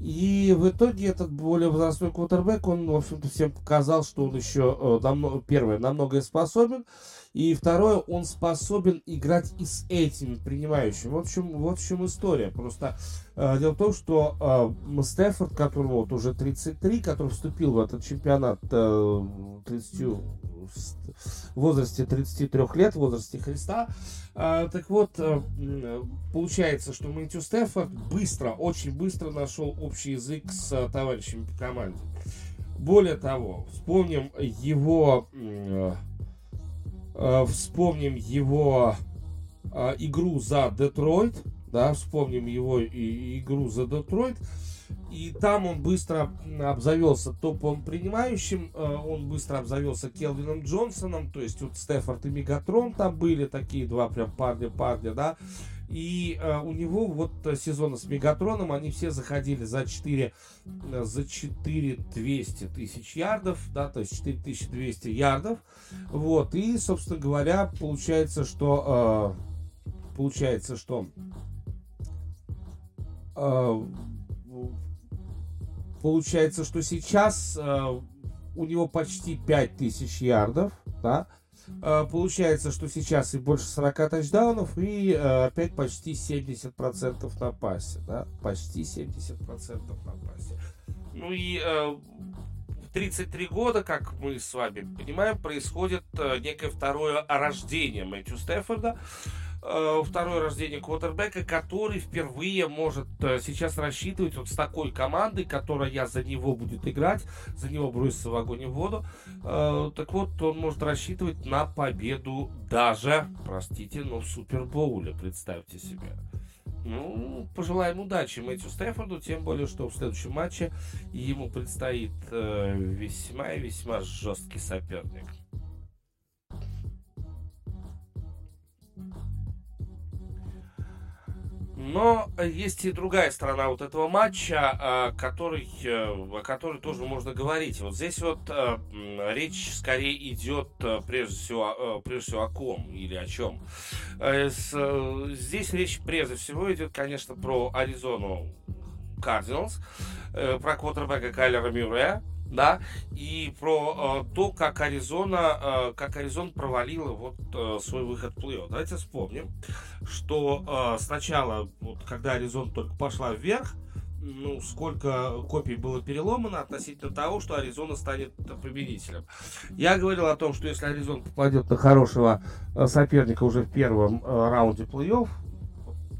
и в итоге этот более возрастной квотербек, он, в общем-то, всем показал, что он еще, намного, первое, намного способен, и второе, он способен играть и с этими принимающими. В общем, вот в чем история. Просто э, дело в том, что э, Стефорд, которому вот уже 33, который вступил в этот чемпионат э, 30, в возрасте 33 лет, в возрасте Христа, э, так вот, э, получается, что Мэтью Стефорд быстро, очень быстро нашел общий язык с э, товарищами по команде. Более того, вспомним его э, вспомним его э, игру за Детройт, да, вспомним его игру за Детройт, и там он быстро обзавелся топовым принимающим, э, он быстро обзавелся Келвином Джонсоном, то есть вот Стефорд и Мегатрон там были такие два прям парня-парня, да, и э, у него вот сезона с Мегатроном они все заходили за 4, э, за 4 200 тысяч ярдов, да, то есть 4200 ярдов. Вот, и, собственно говоря, получается, что, э, получается, что э, получается, что сейчас э, у него почти 5000 ярдов, да, Э, получается, что сейчас и больше 40 тачдаунов, и э, опять почти 70% на пасе. Да? Почти 70% на пасе. Ну и э, в 33 года, как мы с вами понимаем, происходит некое второе рождение Мэтью Стефорда. Э, второе рождение квотербека, который впервые может э, сейчас рассчитывать вот с такой командой, которая за него будет играть, за него бросится в огонь и в воду. Э, так вот, он может рассчитывать на победу даже, простите, но в Супербоуле, представьте себе. Ну, пожелаем удачи Мэтью Стефорду, тем более, что в следующем матче ему предстоит весьма и весьма жесткий соперник. Но есть и другая сторона вот этого матча, который, э, о которой тоже можно говорить. Вот здесь вот э, речь скорее идет э, прежде всего, прежде всего о ком или о чем. Здесь речь прежде всего идет, конечно, про Аризону Кардиналс, про квотербека Кайлера Мюррея, да, и про э, то, как Аризона, э, как Аризон провалила вот э, свой выход в плей-офф. Давайте вспомним, что э, сначала, вот, когда Аризона только пошла вверх, ну, сколько копий было переломано относительно того, что Аризона станет победителем. Я говорил о том, что если Аризона попадет на хорошего э, соперника уже в первом э, раунде плей-офф,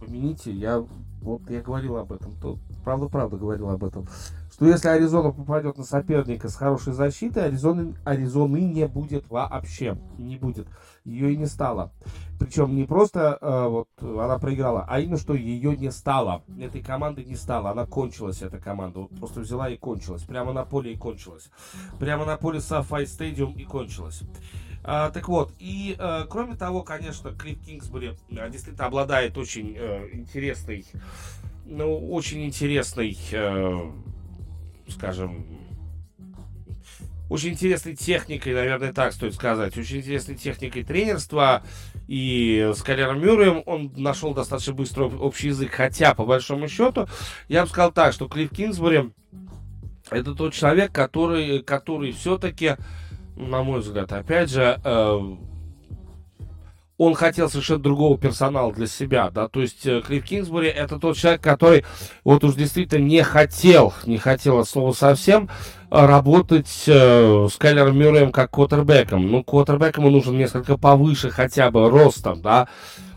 помяните, я вот я говорил об этом, то правда-правда говорил об этом что если Аризона попадет на соперника с хорошей защитой, Аризоны, Аризоны не будет вообще. Не будет. Ее и не стало. Причем не просто э, вот она проиграла, а именно, что ее не стало. Этой команды не стало. Она кончилась, эта команда. Вот просто взяла и кончилась. Прямо на поле и кончилась. Прямо на поле Сафай Стадиум и кончилась. А, так вот, и а, кроме того, конечно, Клифф Кингсбери а, действительно обладает очень а, интересной, ну, очень интересной а, скажем, очень интересной техникой, наверное, так стоит сказать, очень интересной техникой тренерства. И с Калером Мюрреем он нашел достаточно быстро общий язык, хотя, по большому счету, я бы сказал так, что Клифф Кингсбери это тот человек, который, который все-таки, на мой взгляд, опять же, э, он хотел совершенно другого персонала для себя, да, то есть э, Клифф Кингсбери это тот человек, который вот уж действительно не хотел, не хотел от слова совсем работать э, с Кайлером Мюрреем как квотербеком. Ну, квотербеком нужен несколько повыше хотя бы ростом, да,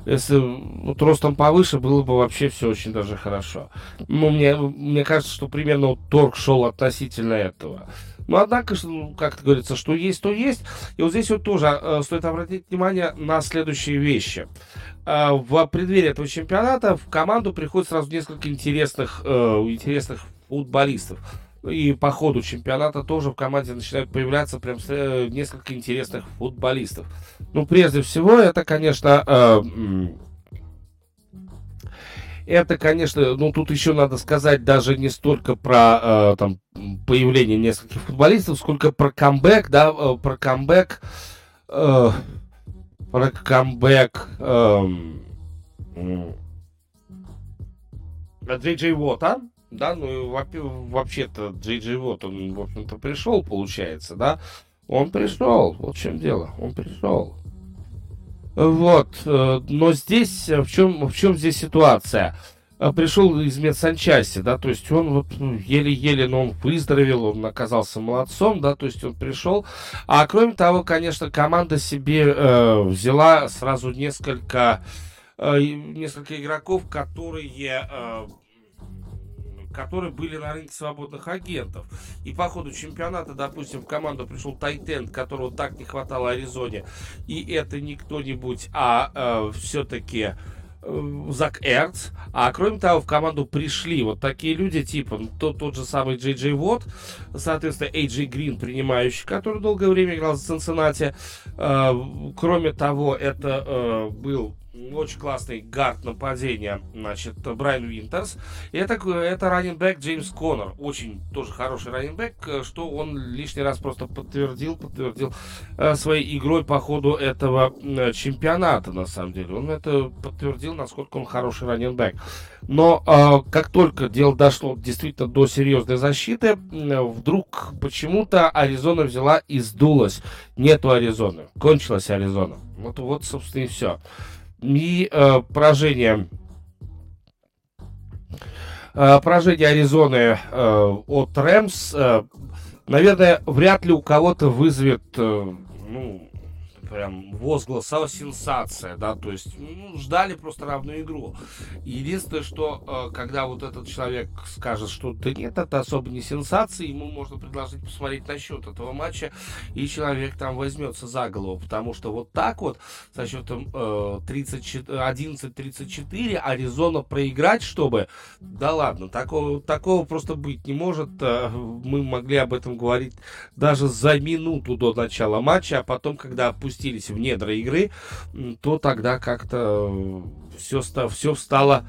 если вот ростом повыше, было бы вообще все очень даже хорошо. Ну, мне, мне кажется, что примерно вот торг шел относительно этого. Но однако, как говорится, что есть, то есть. И вот здесь вот тоже э, стоит обратить внимание на следующие вещи. Э, в преддверии этого чемпионата в команду приходит сразу несколько интересных, э, интересных футболистов. И по ходу чемпионата тоже в команде начинают появляться прям несколько интересных футболистов. Ну, прежде всего, это, конечно, э, это, конечно, ну тут еще надо сказать даже не столько про э, там появление нескольких футболистов, сколько про камбэк, да, э, про камбэк, э, про камбэк э, Джей Джей Вота, да, ну вообще-то Джей Джей Вот, он, в общем-то, пришел, получается, да, он пришел, вот в чем дело, он пришел. Вот, э, но здесь, э, в чем, в чем здесь ситуация? Э, пришел из медсанчасти, да, то есть он вот ну, еле-еле, но он выздоровел, он оказался молодцом, да, то есть он пришел. А кроме того, конечно, команда себе э, взяла сразу несколько, э, несколько игроков, которые э, которые были на рынке свободных агентов. И по ходу чемпионата, допустим, в команду пришел Тайтенд, которого так не хватало Аризоне. И это не кто-нибудь, а э, все-таки э, Зак Эрц. А кроме того, в команду пришли вот такие люди, типа ну, тот, тот же самый Джей Джей Вот, соответственно, Эйджей Грин, принимающий, который долгое время играл за Цинциннати. Э, кроме того, это э, был очень классный гард нападения, значит, Брайан Винтерс. Это, это раненбэк Джеймс Коннор. Очень тоже хороший раненбэк, что он лишний раз просто подтвердил, подтвердил э, своей игрой по ходу этого э, чемпионата, на самом деле. Он это подтвердил, насколько он хороший раненбэк. Но э, как только дело дошло действительно до серьезной защиты, э, вдруг почему-то Аризона взяла и сдулась. Нету Аризоны. Кончилась Аризона. Вот, вот собственно, и все и э, поражение э, поражение Аризоны э, от Рэмс, э, наверное, вряд ли у кого-то вызовет, э, ну, прям возглас сенсация, да, то есть ну, ждали просто равную игру. Единственное, что э, когда вот этот человек скажет, что да нет, это особо не сенсация, ему можно предложить посмотреть на счет этого матча, и человек там возьмется за голову, потому что вот так вот со счетом э, 11-34 Аризона проиграть, чтобы, да ладно, такого, такого просто быть не может, э, мы могли об этом говорить даже за минуту до начала матча, а потом, когда опустились в недра игры, то тогда как-то все, все встало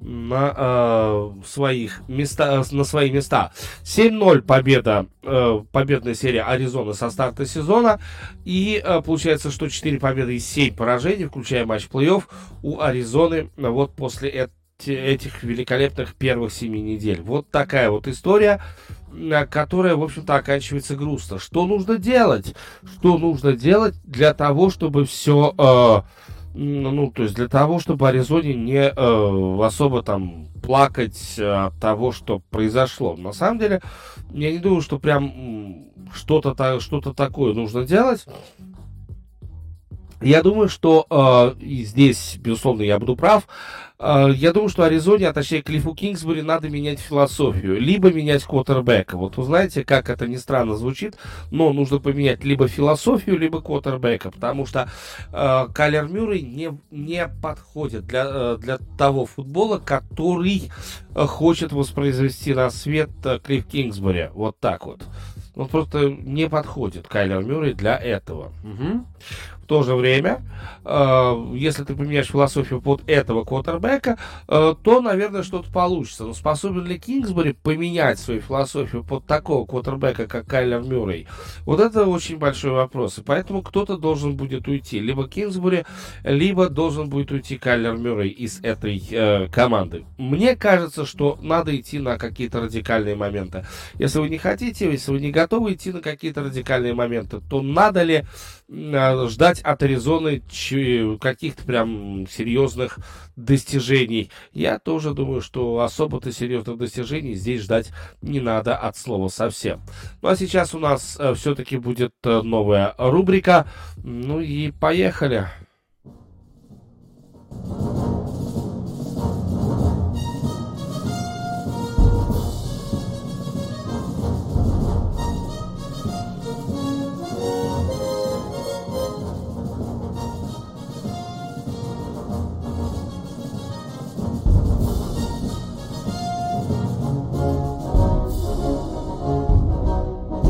на э, своих места, на свои места. 7-0 победа, э, победная серия Аризоны со старта сезона. И э, получается, что 4 победы и 7 поражений, включая матч плей-офф, у Аризоны вот после этого этих великолепных первых семи недель. Вот такая вот история, которая, в общем-то, оканчивается грустно. Что нужно делать? Что нужно делать для того, чтобы все... Э, ну, то есть для того, чтобы Аризоне не э, особо там плакать от того, что произошло. На самом деле, я не думаю, что прям что-то что такое нужно делать. Я думаю, что э, и здесь, безусловно, я буду прав. Э, я думаю, что Аризоне, а точнее Клиффу Кингсбури, надо менять философию, либо менять квотербека. Вот вы знаете, как это ни странно звучит, но нужно поменять либо философию, либо квотербека, потому что э, Кайлер Мюррей не, не подходит для, э, для того футбола, который э, хочет воспроизвести на свет э, Клифф Кингсбури. Вот так вот. Он просто не подходит Кайлер Мюррей для этого. Угу то же время, э, если ты поменяешь философию под этого квотербека, э, то, наверное, что-то получится. Но способен ли Кингсбери поменять свою философию под такого квотербека, как Кайлер Мюррей? Вот это очень большой вопрос. И поэтому кто-то должен будет уйти. Либо Кингсбери, либо должен будет уйти Кайлер Мюррей из этой э, команды. Мне кажется, что надо идти на какие-то радикальные моменты. Если вы не хотите, если вы не готовы идти на какие-то радикальные моменты, то надо ли ждать от Аризоны каких-то прям серьезных достижений. Я тоже думаю, что особо-то серьезных достижений здесь ждать не надо от слова совсем. Ну а сейчас у нас э, все-таки будет э, новая рубрика. Ну и поехали.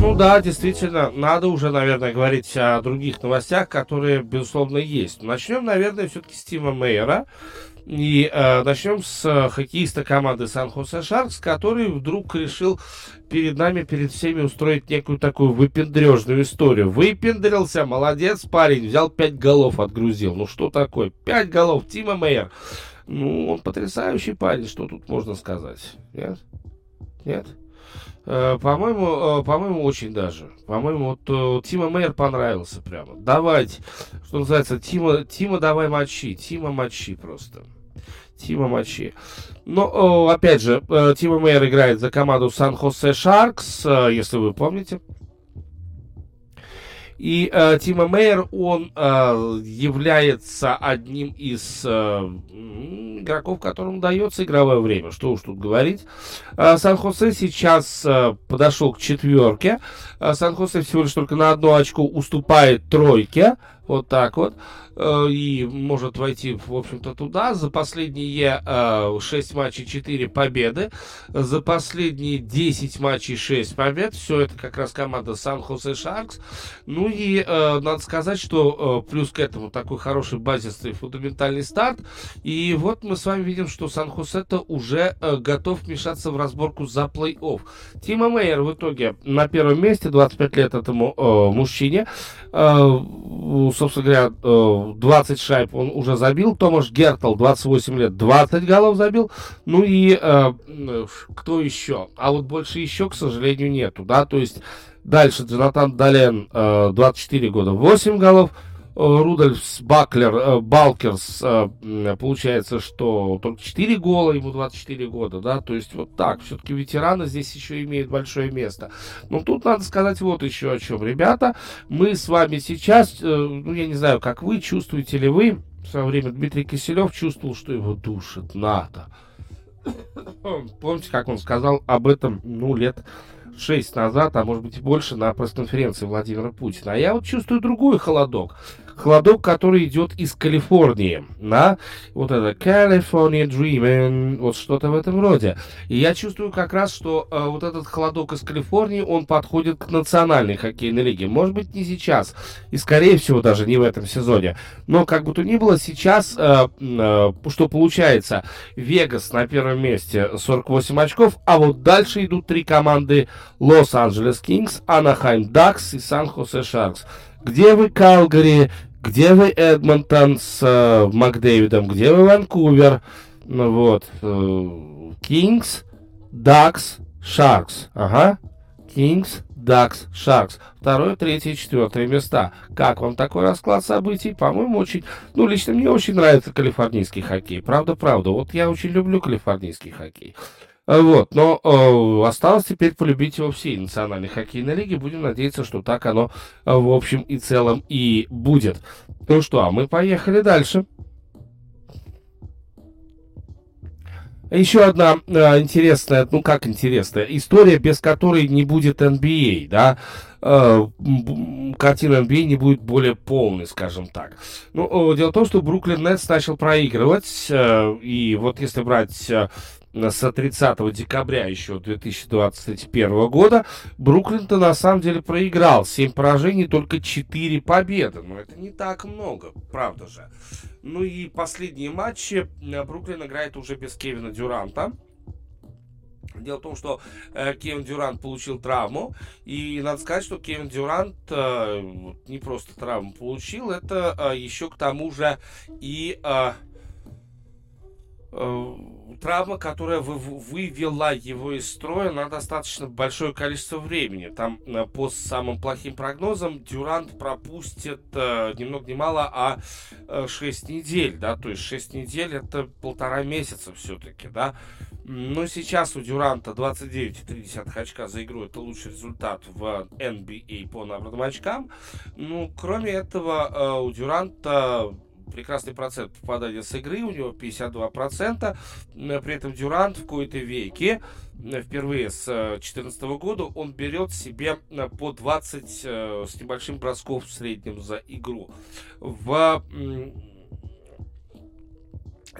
Ну да, действительно, надо уже, наверное, говорить о других новостях, которые, безусловно, есть. Начнем, наверное, все-таки с Тима Мейера. И э, начнем с э, хоккеиста команды Сан-Хосе Шаркс, который вдруг решил перед нами, перед всеми устроить некую такую выпендрежную историю. Выпендрился, молодец парень, взял пять голов, отгрузил. Ну что такое? Пять голов, Тима Мейер. Ну, он потрясающий парень, что тут можно сказать? Нет? Нет? Э, по-моему, э, по-моему, очень даже. По-моему, вот э, Тима Мейер понравился прямо. Давайте, что называется, Тима, Тима давай мочи, Тима мочи просто. Тима Мачи. Но, опять же, Тима Мейер играет за команду Сан-Хосе Шаркс, если вы помните. И э, Тима Мейер, он э, является одним из э, игроков, которым дается игровое время. Что уж тут говорить. Э, Сан-Хосе сейчас э, подошел к четверке. Э, Сан-Хосе всего лишь только на одно очко уступает тройке. Вот так вот. Э, и может войти, в общем-то, туда. За последние э, 6 матчей 4 победы. За последние 10 матчей 6 побед. Все это как раз команда Сан-Хосе Шаркс. Ну и э, надо сказать, что э, плюс к этому такой хороший базисный фундаментальный старт. И вот мы с вами видим, что Сан-Хосе-то уже э, готов вмешаться в разборку за плей-офф. Тима Мейер в итоге на первом месте, 25 лет этому э, мужчине. Э, собственно говоря, э, 20 шайб он уже забил. Томаш Гертл, 28 лет, 20 голов забил. Ну и э, кто еще? А вот больше еще, к сожалению, нету, да, то есть дальше Джонатан Дален, э, 24 года, 8 голов. Рудольфс Баклер, Балкерс, получается, что только 4 гола, ему 24 года, да, то есть вот так, все-таки ветераны здесь еще имеют большое место. Но тут надо сказать вот еще о чем. Ребята, мы с вами сейчас, ну, я не знаю, как вы, чувствуете ли вы, в свое время Дмитрий Киселев чувствовал, что его душит НАТО. Помните, как он сказал об этом, ну, лет шесть назад, а может быть и больше, на пресс-конференции Владимира Путина. А я вот чувствую другой холодок холодок, который идет из Калифорнии, да, вот это California Dreaming, вот что-то в этом роде. И я чувствую как раз, что э, вот этот холодок из Калифорнии, он подходит к национальной хоккейной лиге. Может быть, не сейчас, и скорее всего даже не в этом сезоне. Но как бы то ни было, сейчас, э, э, что получается, Вегас на первом месте 48 очков, а вот дальше идут три команды Лос-Анджелес Кингс, Анахайм Дакс и Сан-Хосе Шаркс. Где вы, Калгари? Где вы, Эдмонтон с э, Макдэвидом? Где вы, Ванкувер? Ну вот. Кингс, Дакс, Шаркс. Ага. Кингс, Дакс, Шаркс. Второе, третье, четвертое места. Как вам такой расклад событий? По-моему, очень... Ну, лично мне очень нравится калифорнийский хоккей. Правда, правда. Вот я очень люблю калифорнийский хоккей. А, вот, но э, осталось теперь полюбить его всей национальной хоккейной лиги. Будем надеяться, что так оно э, в общем и целом и будет. Ну что, а мы поехали дальше. Еще одна э, интересная, ну как интересная, история, без которой не будет NBA, а, да, э, картина NBA а не будет более полной, скажем так. Ну, дело в том, что Бруклин Нетс начал проигрывать, э, и вот если брать э, с 30 декабря еще 2021 года, Бруклин-то на самом деле проиграл. 7 поражений, только 4 победы. Но это не так много, правда же. Ну и последние матчи э, Бруклин играет уже без Кевина Дюранта. Дело в том, что э, Кевин Дюрант получил травму, и надо сказать, что Кевин Дюрант э, не просто травму получил, это э, еще к тому же и э, э, травма, которая вы, вывела его из строя на достаточно большое количество времени. Там э, по самым плохим прогнозам Дюрант пропустит э, ни много ни мало, а э, 6 недель, да, то есть 6 недель это полтора месяца все-таки, да. Но сейчас у Дюранта 29,3 очка за игру, это лучший результат в NBA по набранным очкам. Ну, кроме этого, э, у Дюранта прекрасный процент попадания с игры, у него 52%. При этом Дюрант в какой-то веке, впервые с 2014 года, он берет себе по 20 э, с небольшим бросков в среднем за игру. В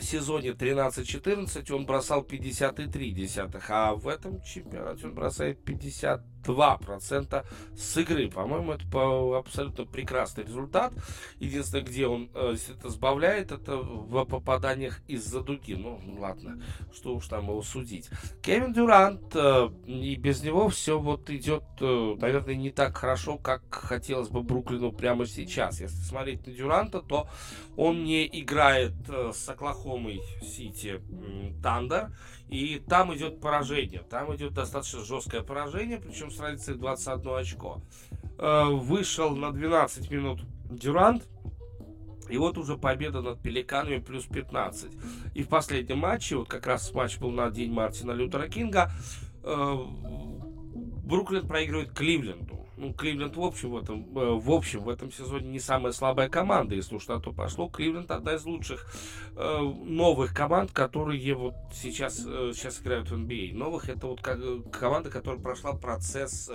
сезоне 13-14 он бросал 53 а в этом чемпионате он бросает 50 2% с игры. По-моему, это абсолютно прекрасный результат. Единственное, где он э, это сбавляет, это в попаданиях из-за дуги. Ну, ладно, что уж там его судить. Кевин Дюрант, э, и без него все вот идет, э, наверное, не так хорошо, как хотелось бы Бруклину прямо сейчас. Если смотреть на Дюранта, то он не играет э, с Оклахомой Сити Тандер, и там идет поражение. Там идет достаточно жесткое поражение, причем с разницей 21 очко. Э, вышел на 12 минут Дюрант. И вот уже победа над Пеликанами плюс 15. И в последнем матче, вот как раз матч был на день Мартина Лютера Кинга, э, Бруклин проигрывает Кливленду ну, Кливленд в общем в этом, э, в общем в этом сезоне не самая слабая команда, если уж на то пошло. Кливленд одна из лучших э, новых команд, которые вот сейчас, э, сейчас играют в NBA. А. Новых это вот как, команда, которая прошла процесс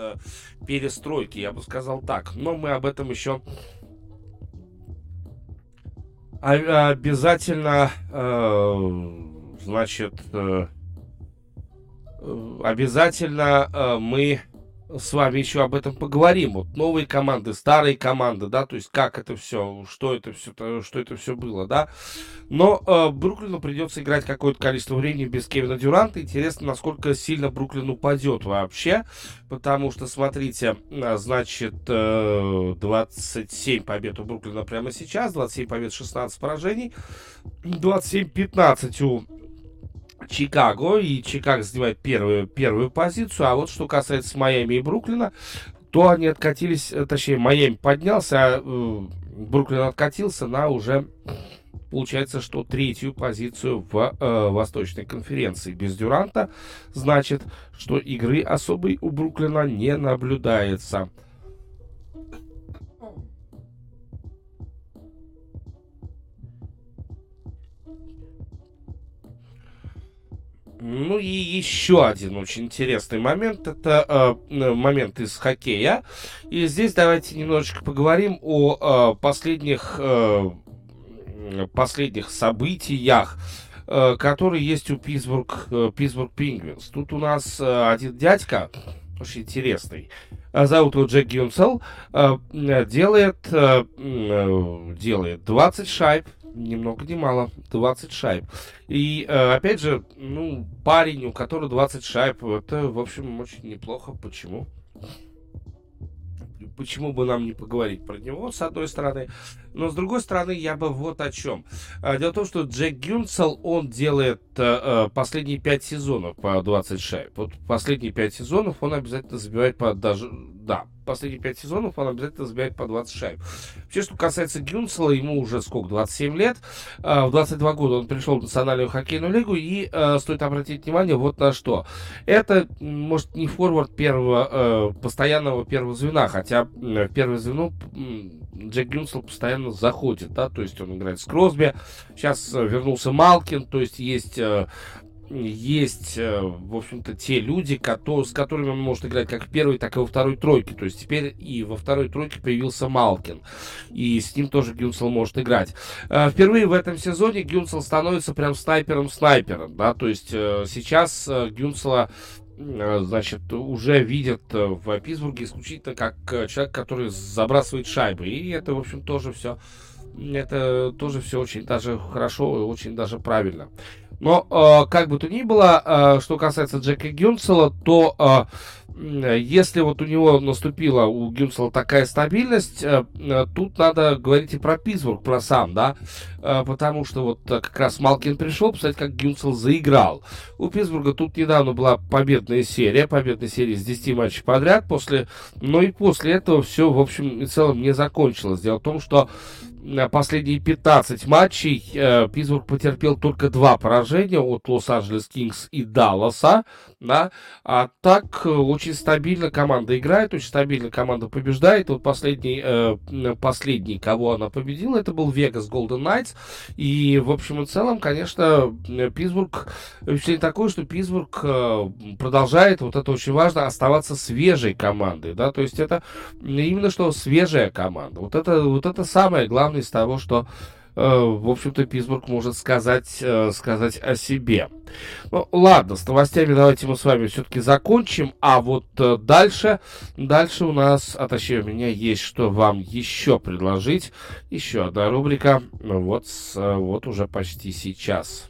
перестройки, я бы сказал так. Но мы об этом еще обязательно, значит, обязательно мы с вами еще об этом поговорим. Вот новые команды, старые команды, да, то есть как это все, что это все, что это все было, да. Но э, Бруклину придется играть какое-то количество времени без Кевина Дюранта. Интересно, насколько сильно Бруклин упадет вообще, потому что, смотрите, э, значит, э, 27 побед у Бруклина прямо сейчас, 27 побед, 16 поражений, 27-15 у Чикаго, и Чикаго занимает первую, первую позицию. А вот что касается Майами и Бруклина, то они откатились, э, точнее, Майами поднялся, а э, Бруклин откатился на уже получается, что третью позицию в э, Восточной конференции. Без Дюранта значит, что игры особой у Бруклина не наблюдается. Ну и еще один очень интересный момент, это э, момент из хоккея. И здесь давайте немножечко поговорим о э, последних, э, последних событиях, э, которые есть у Питтсбург, э, Питтсбург Пингвинс. Тут у нас э, один дядька, очень интересный, зовут его Джек Гюнсел, делает, делает 20 шайб ни много ни мало, 20 шайб. И, э, опять же, ну, парень, у которого 20 шайб, это, в общем, очень неплохо. Почему? Почему бы нам не поговорить про него, с одной стороны. Но, с другой стороны, я бы вот о чем. А, дело в том, что Джек Гюнсел, он делает э, э последние 5 сезонов по 20 шайб. Вот последние 5 сезонов он обязательно забивает по даже... Да, последние 5 сезонов он обязательно забивает по 20 шайб. Вообще, что касается Гюнсела, ему уже сколько, 27 лет. Э, в 22 года он пришел в Национальную хоккейную лигу, и э, стоит обратить внимание вот на что. Это, может, не форвард первого, постоянного первого звена, хотя первое звено Джек Гюнсел постоянно заходит, да, то есть он играет с Кросби, сейчас э, вернулся Малкин, то есть есть э, есть, э, в общем-то, те люди, с которыми он может играть как в первой, так и во второй тройке. То есть теперь и во второй тройке появился Малкин. И с ним тоже Гюнсел может играть. Впервые в этом сезоне Гюнсел становится прям снайпером-снайпером. Да? То есть сейчас Гюнсела значит, уже видят э, в Питтсбурге исключительно как э, человек, который забрасывает шайбы. И это, в общем, тоже все, это тоже все очень даже хорошо и очень даже правильно. Но, как бы то ни было, что касается Джека Гюнсела, то если вот у него наступила у Гюнсела такая стабильность, э, э, тут надо говорить и про Питтсбург, про сам, да, э, потому что вот как раз Малкин пришел, посмотреть, как Гюнсел заиграл. У Питтсбурга тут недавно была победная серия, победная серия с 10 матчей подряд, после, но и после этого все, в общем и целом, не закончилось. Дело в том, что последние 15 матчей э, Питтсбург потерпел только два поражения от Лос-Анджелес Кингс и Далласа, да, а так очень стабильно команда играет, очень стабильно команда побеждает. Вот последний, э, последний, кого она победила, это был Вегас Golden Knights, и в общем и целом, конечно, Питтсбург, впечатление такое, что Питтсбург э, продолжает, вот это очень важно, оставаться свежей командой, да, то есть это именно что свежая команда, вот это, вот это самое главное из того, что э, в общем-то, Питтсбург может сказать, э, сказать о себе. Ну, ладно, с новостями давайте мы с вами все-таки закончим, а вот э, дальше, дальше у нас, а точнее у меня есть что вам еще предложить. Еще одна рубрика, вот, вот уже почти сейчас.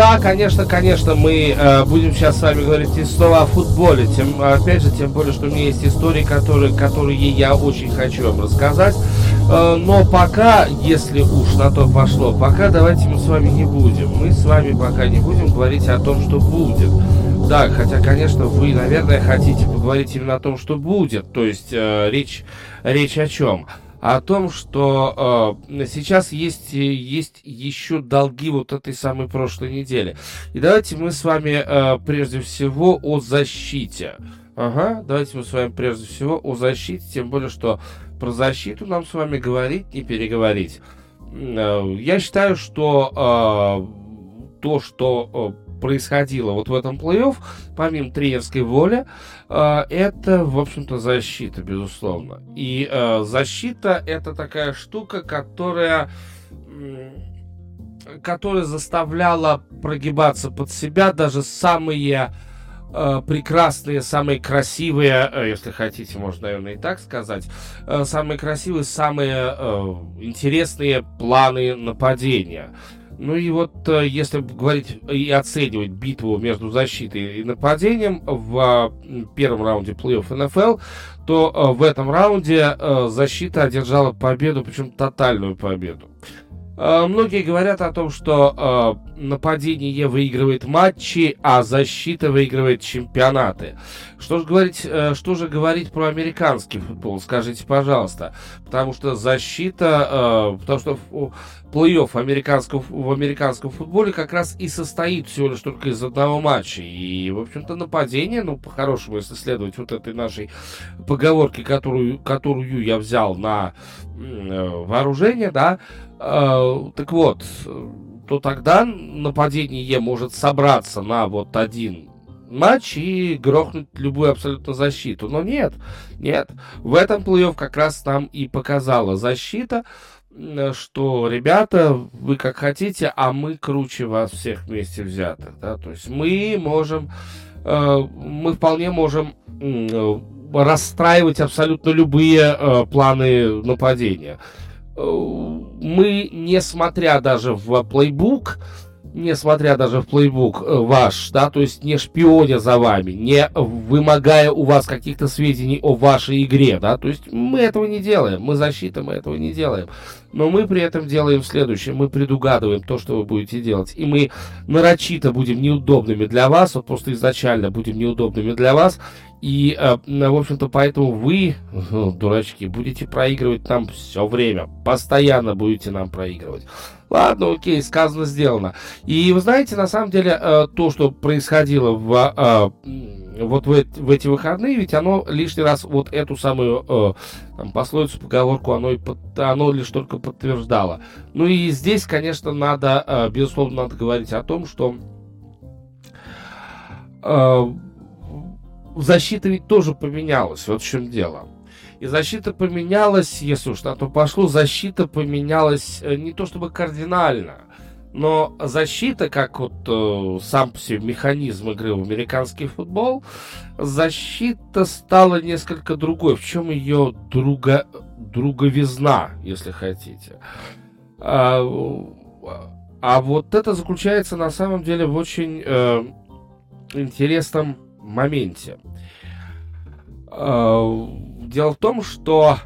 Да, конечно, конечно, мы э, будем сейчас с вами говорить и снова о футболе. Тем, опять же, тем более, что у меня есть истории, которые, которые я очень хочу вам рассказать. Э, но пока, если уж на то пошло, пока давайте мы с вами не будем. Мы с вами пока не будем говорить о том, что будет. Да, хотя, конечно, вы, наверное, хотите поговорить именно о том, что будет. То есть э, речь, речь о чем? О том, что э, сейчас есть, есть еще долги вот этой самой прошлой недели. И давайте мы с вами э, прежде всего о защите. Ага, давайте мы с вами прежде всего о защите, тем более, что про защиту нам с вами говорить, не переговорить. Э, я считаю, что э, то, что э, происходило вот в этом плей-офф, помимо тренерской воли, э, это, в общем-то, защита, безусловно. И э, защита это такая штука, которая которая заставляла прогибаться под себя даже самые э, прекрасные, самые красивые, э, если хотите, можно, наверное, и так сказать, э, самые красивые, самые э, интересные планы нападения. Ну и вот э, если говорить и оценивать битву между защитой и нападением в первом раунде плей-офф НФЛ, то э, в этом раунде э, защита одержала победу, причем тотальную победу. Э, многие говорят о том, что э, нападение выигрывает матчи, а защита выигрывает чемпионаты. Что же говорить, э, что же говорить про американский футбол? Скажите, пожалуйста. Потому что защита, потому что плей-офф американского, в американском футболе как раз и состоит всего лишь только из одного матча. И, в общем-то, нападение, ну, по-хорошему, если следовать вот этой нашей поговорке, которую, которую я взял на вооружение, да, так вот, то тогда нападение может собраться на вот один матч и грохнуть любую абсолютно защиту. Но нет, нет. В этом плей-офф как раз нам и показала защита, что, ребята, вы как хотите, а мы круче вас всех вместе взятых. Да? То есть мы можем, э, мы вполне можем э, расстраивать абсолютно любые э, планы нападения. Мы, несмотря даже в плейбук, несмотря даже в плейбук э, ваш, да, то есть не шпионя за вами, не вымогая у вас каких-то сведений о вашей игре, да, то есть мы этого не делаем, мы защита, мы этого не делаем. Но мы при этом делаем следующее, мы предугадываем то, что вы будете делать, и мы нарочито будем неудобными для вас, вот просто изначально будем неудобными для вас, и, э, в общем-то, поэтому вы, дурачки, будете проигрывать нам все время. Постоянно будете нам проигрывать. Ладно, окей, сказано, сделано. И вы знаете, на самом деле, э, то, что происходило в, э, вот в, в эти выходные, ведь оно лишний раз вот эту самую там, пословицу, поговорку, оно, и под, оно лишь только подтверждало. Ну и здесь, конечно, надо, безусловно, надо говорить о том, что защита ведь тоже поменялась, вот в чем дело. И защита поменялась, если уж на то пошло, защита поменялась э, не то чтобы кардинально, но защита, как вот э, сам по себе механизм игры в американский футбол, защита стала несколько другой. В чем ее друга, друговизна, если хотите. А, а вот это заключается на самом деле в очень э, интересном моменте. Э, дело в том, что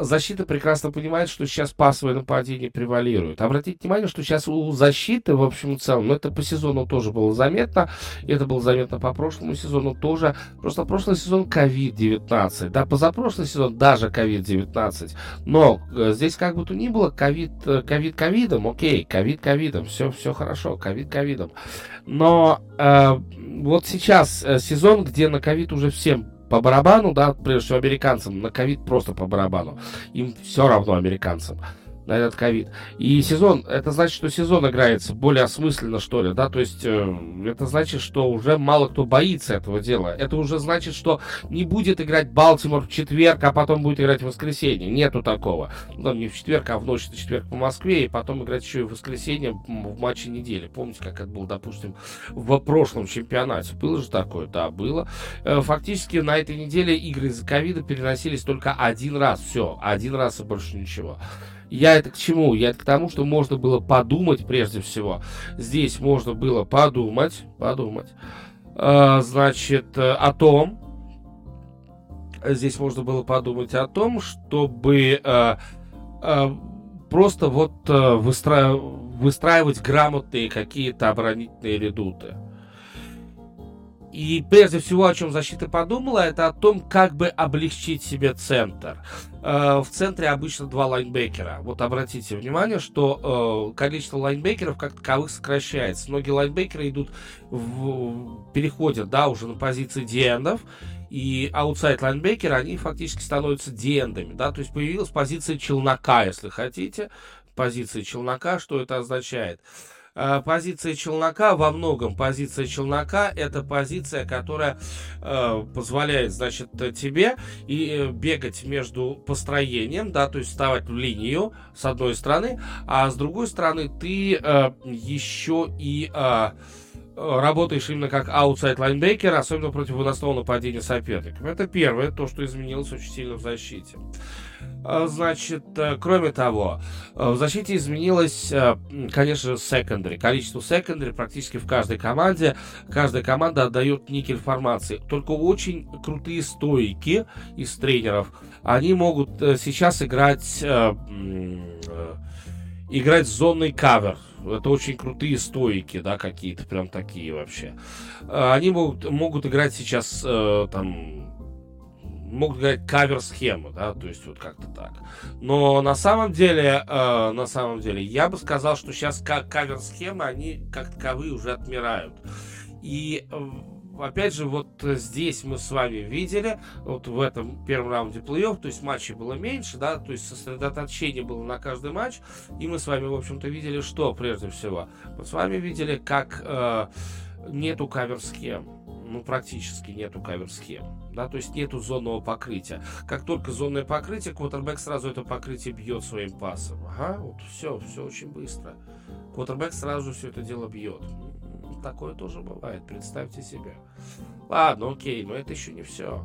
защита прекрасно понимает, что сейчас пасовое нападение превалирует. Обратите внимание, что сейчас у защиты, в общем и целом, но это по сезону тоже было заметно, это было заметно по прошлому сезону тоже. Просто прошлый сезон COVID-19, да, позапрошлый сезон даже COVID-19. Но э, здесь как бы то ни было, COVID, COVID ковидом, окей, COVID ковидом, все, все хорошо, COVID ковидом. Но э, вот сейчас э, сезон, где на ковид уже всем по барабану, да, прежде всего американцам, на ковид просто по барабану. Им все равно американцам этот ковид. И сезон, это значит, что сезон играется более осмысленно, что ли, да, то есть э, это значит, что уже мало кто боится этого дела. Это уже значит, что не будет играть Балтимор в четверг, а потом будет играть в воскресенье. Нету такого. Ну, не в четверг, а в ночь на четверг по Москве, и потом играть еще и в воскресенье в матче недели. Помните, как это было, допустим, в прошлом чемпионате? Было же такое? Да, было. Э, фактически на этой неделе игры из-за ковида переносились только один раз. Все, один раз и больше ничего. Я это к чему? Я это к тому, что можно было подумать прежде всего. Здесь можно было подумать, подумать, э, значит, э, о том, здесь можно было подумать о том, чтобы э, э, просто вот э, выстра... выстраивать грамотные какие-то оборонительные редуты. И прежде всего, о чем защита подумала, это о том, как бы облегчить себе центр. Э, в центре обычно два лайнбекера. Вот обратите внимание, что э, количество лайнбекеров как таковых сокращается. Многие лайнбекеры идут в, переходят, да, уже на позиции диэндов, и аутсайд лайнбекеры, они фактически становятся диэндами, да, то есть появилась позиция челнока, если хотите, позиция челнока, что это означает? Э, позиция челнока, во многом позиция челнока, это позиция, которая э, позволяет, значит, тебе и э, бегать между построением, да, то есть вставать в линию с одной стороны, а с другой стороны ты еще и работаешь именно как outside linebacker, особенно против выносного нападения соперников. Это первое, то, что изменилось очень сильно в защите. А, значит, э, кроме того, э, в защите изменилось, э, конечно secondary. Количество secondary практически в каждой команде. Каждая команда отдает никель формации. Только очень крутые стоики из тренеров, они могут сейчас играть играть зонный кавер. Это очень крутые стойки, да, какие-то прям такие вообще. Они могут, могут играть сейчас там могут говорить кавер-схему, да, то есть вот как-то так. Но на самом деле, э, на самом деле, я бы сказал, что сейчас кавер-схемы, они как таковые уже отмирают. И опять же, вот здесь мы с вами видели, вот в этом первом раунде плей-офф, то есть матчей было меньше, да, то есть сосредоточение было на каждый матч, и мы с вами, в общем-то, видели что, прежде всего? Мы с вами видели, как э, нету кавер-схем ну, практически нету кавер-схем, да, то есть нету зонного покрытия. Как только зонное покрытие, квотербек сразу это покрытие бьет своим пасом. Ага, вот все, все очень быстро. Квотербек сразу все это дело бьет. Такое тоже бывает, представьте себе. Ладно, окей, но это еще не все.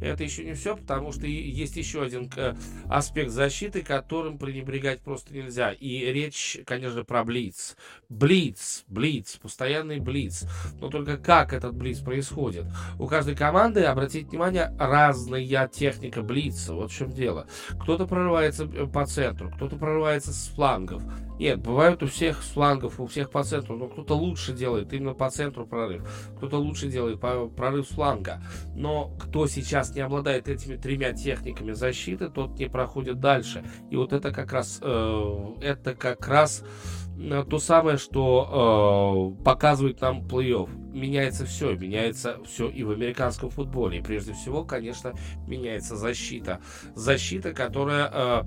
Это еще не все, потому что есть еще один э, аспект защиты, которым пренебрегать просто нельзя. И речь, конечно, про блиц. Блиц, блиц, постоянный блиц. Но только как этот блиц происходит? У каждой команды, обратите внимание, разная техника блица. Вот в чем дело. Кто-то прорывается э, по центру, кто-то прорывается с флангов. Нет, бывают у всех с флангов, у всех по центру, но кто-то лучше делает именно по центру прорыв, кто-то лучше делает прорыв с фланга. Но кто сейчас не обладает этими тремя техниками защиты, тот не проходит дальше. И вот это как раз, э, это как раз э, то самое, что э, показывает нам плей-офф. Меняется все, меняется все и в американском футболе. И прежде всего, конечно, меняется защита. Защита, которая э,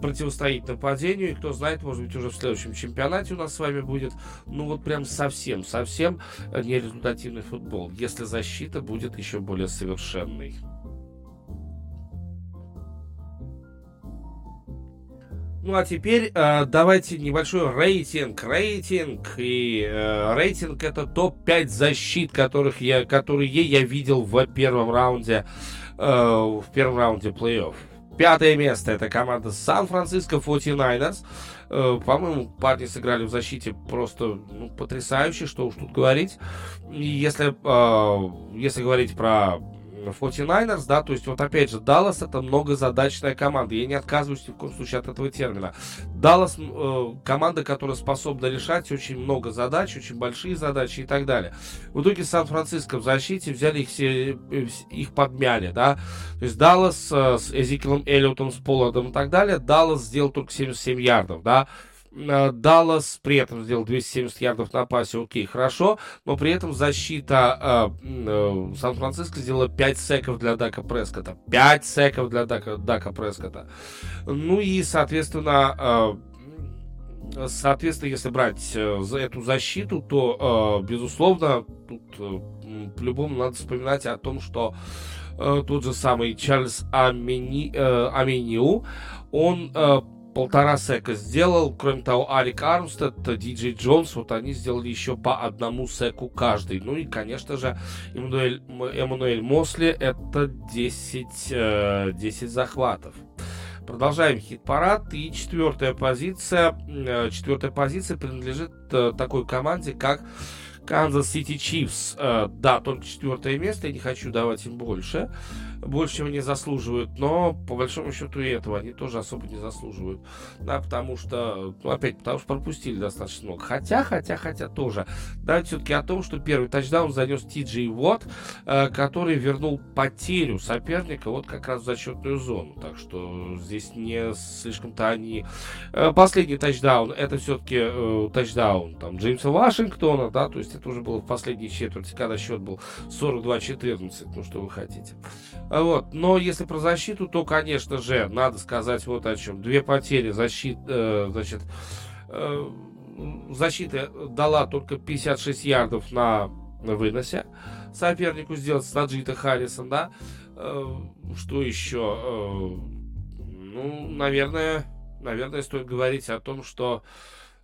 противостоит нападению. И кто знает, может быть, уже в следующем чемпионате у нас с вами будет, ну вот прям совсем, совсем нерезультативный футбол, если защита будет еще более совершенной. Ну а теперь э, давайте небольшой рейтинг. Рейтинг. И э, рейтинг это топ-5 защит, которых я, которые я видел в первом раунде, э, в первом раунде плей-офф. Пятое место это команда Сан-Франциско 49ers. Э, по-моему, парни сыграли в защите просто ну, потрясающе, что уж тут говорить. И если, э, если говорить про 49ers, да, то есть вот опять же, Даллас это многозадачная команда. Я не отказываюсь ни в коем случае от этого термина. Даллас э, команда, которая способна решать очень много задач, очень большие задачи и так далее. В итоге Сан-Франциско в защите взяли их все, э, их подмяли, да. То есть Даллас э, с Эзикелом Эллиотом, с Поллардом и так далее, Даллас сделал только 77 ярдов, да. Э, Даллас при этом сделал 270 ярдов на пасе, окей, хорошо, но при этом защита э, э, Сан-Франциско сделала 5 секов для Дака Прескота. 5 секов для Дака, Дака Прескота. Ну и, соответственно, э, соответственно, если брать э, за эту защиту, то, э, безусловно, тут по-любому надо вспоминать о том, что тот же самый Чарльз Амени, э, Амениу, он полтора сека сделал. Кроме того, Алик Армстед, Диджей Джонс, вот они сделали еще по одному секу каждый. Ну и, конечно же, Эммануэль, Эммануэль Мосли это 10, 10 э, захватов. Продолжаем хит-парад. И четвертая позиция. Э, четвертая позиция принадлежит э, такой команде, как Канзас Сити Чифс. Да, только четвертое место. Я не хочу давать им больше больше, чем они заслуживают, но по большому счету и этого они тоже особо не заслуживают. Да, потому что, ну, опять, потому что пропустили достаточно много. Хотя, хотя, хотя тоже. Давайте все-таки о том, что первый тачдаун занес Ти Уотт, э, который вернул потерю соперника вот как раз в зачетную зону. Так что здесь не слишком-то они... Э, последний тачдаун, это все-таки э, тачдаун там Джеймса Вашингтона, да, то есть это уже было в последней четверти, когда счет был 42-14, ну что вы хотите. Вот. Но если про защиту, то, конечно же, надо сказать вот о чем. Две потери защит, э, значит, э, защита дала только 56 ярдов на выносе сопернику сделать с Наджита Харрисом, да. Э, что еще? Э, ну, наверное, наверное, стоит говорить о том, что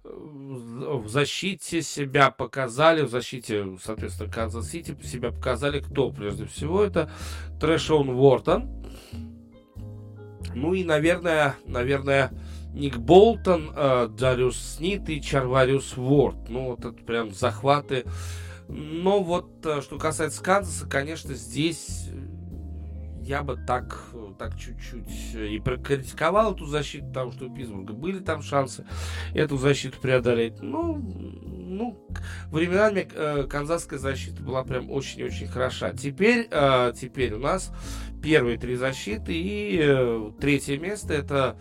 в защите себя показали, в защите, соответственно, Канзас Сити себя показали кто? Прежде всего, это Тершон Уортон. Ну и, наверное, наверное, Ник Болтон, э, Снид и Чарвариус Ворд. Ну, вот это прям захваты. Но вот, э, что касается Канзаса, конечно, здесь я бы так, так чуть-чуть и прокритиковал эту защиту, потому что у Питтсбурга были там шансы эту защиту преодолеть. Ну, ну временами э, канзасская защита была прям очень-очень хороша. Теперь, э, теперь у нас первые три защиты и э, третье место это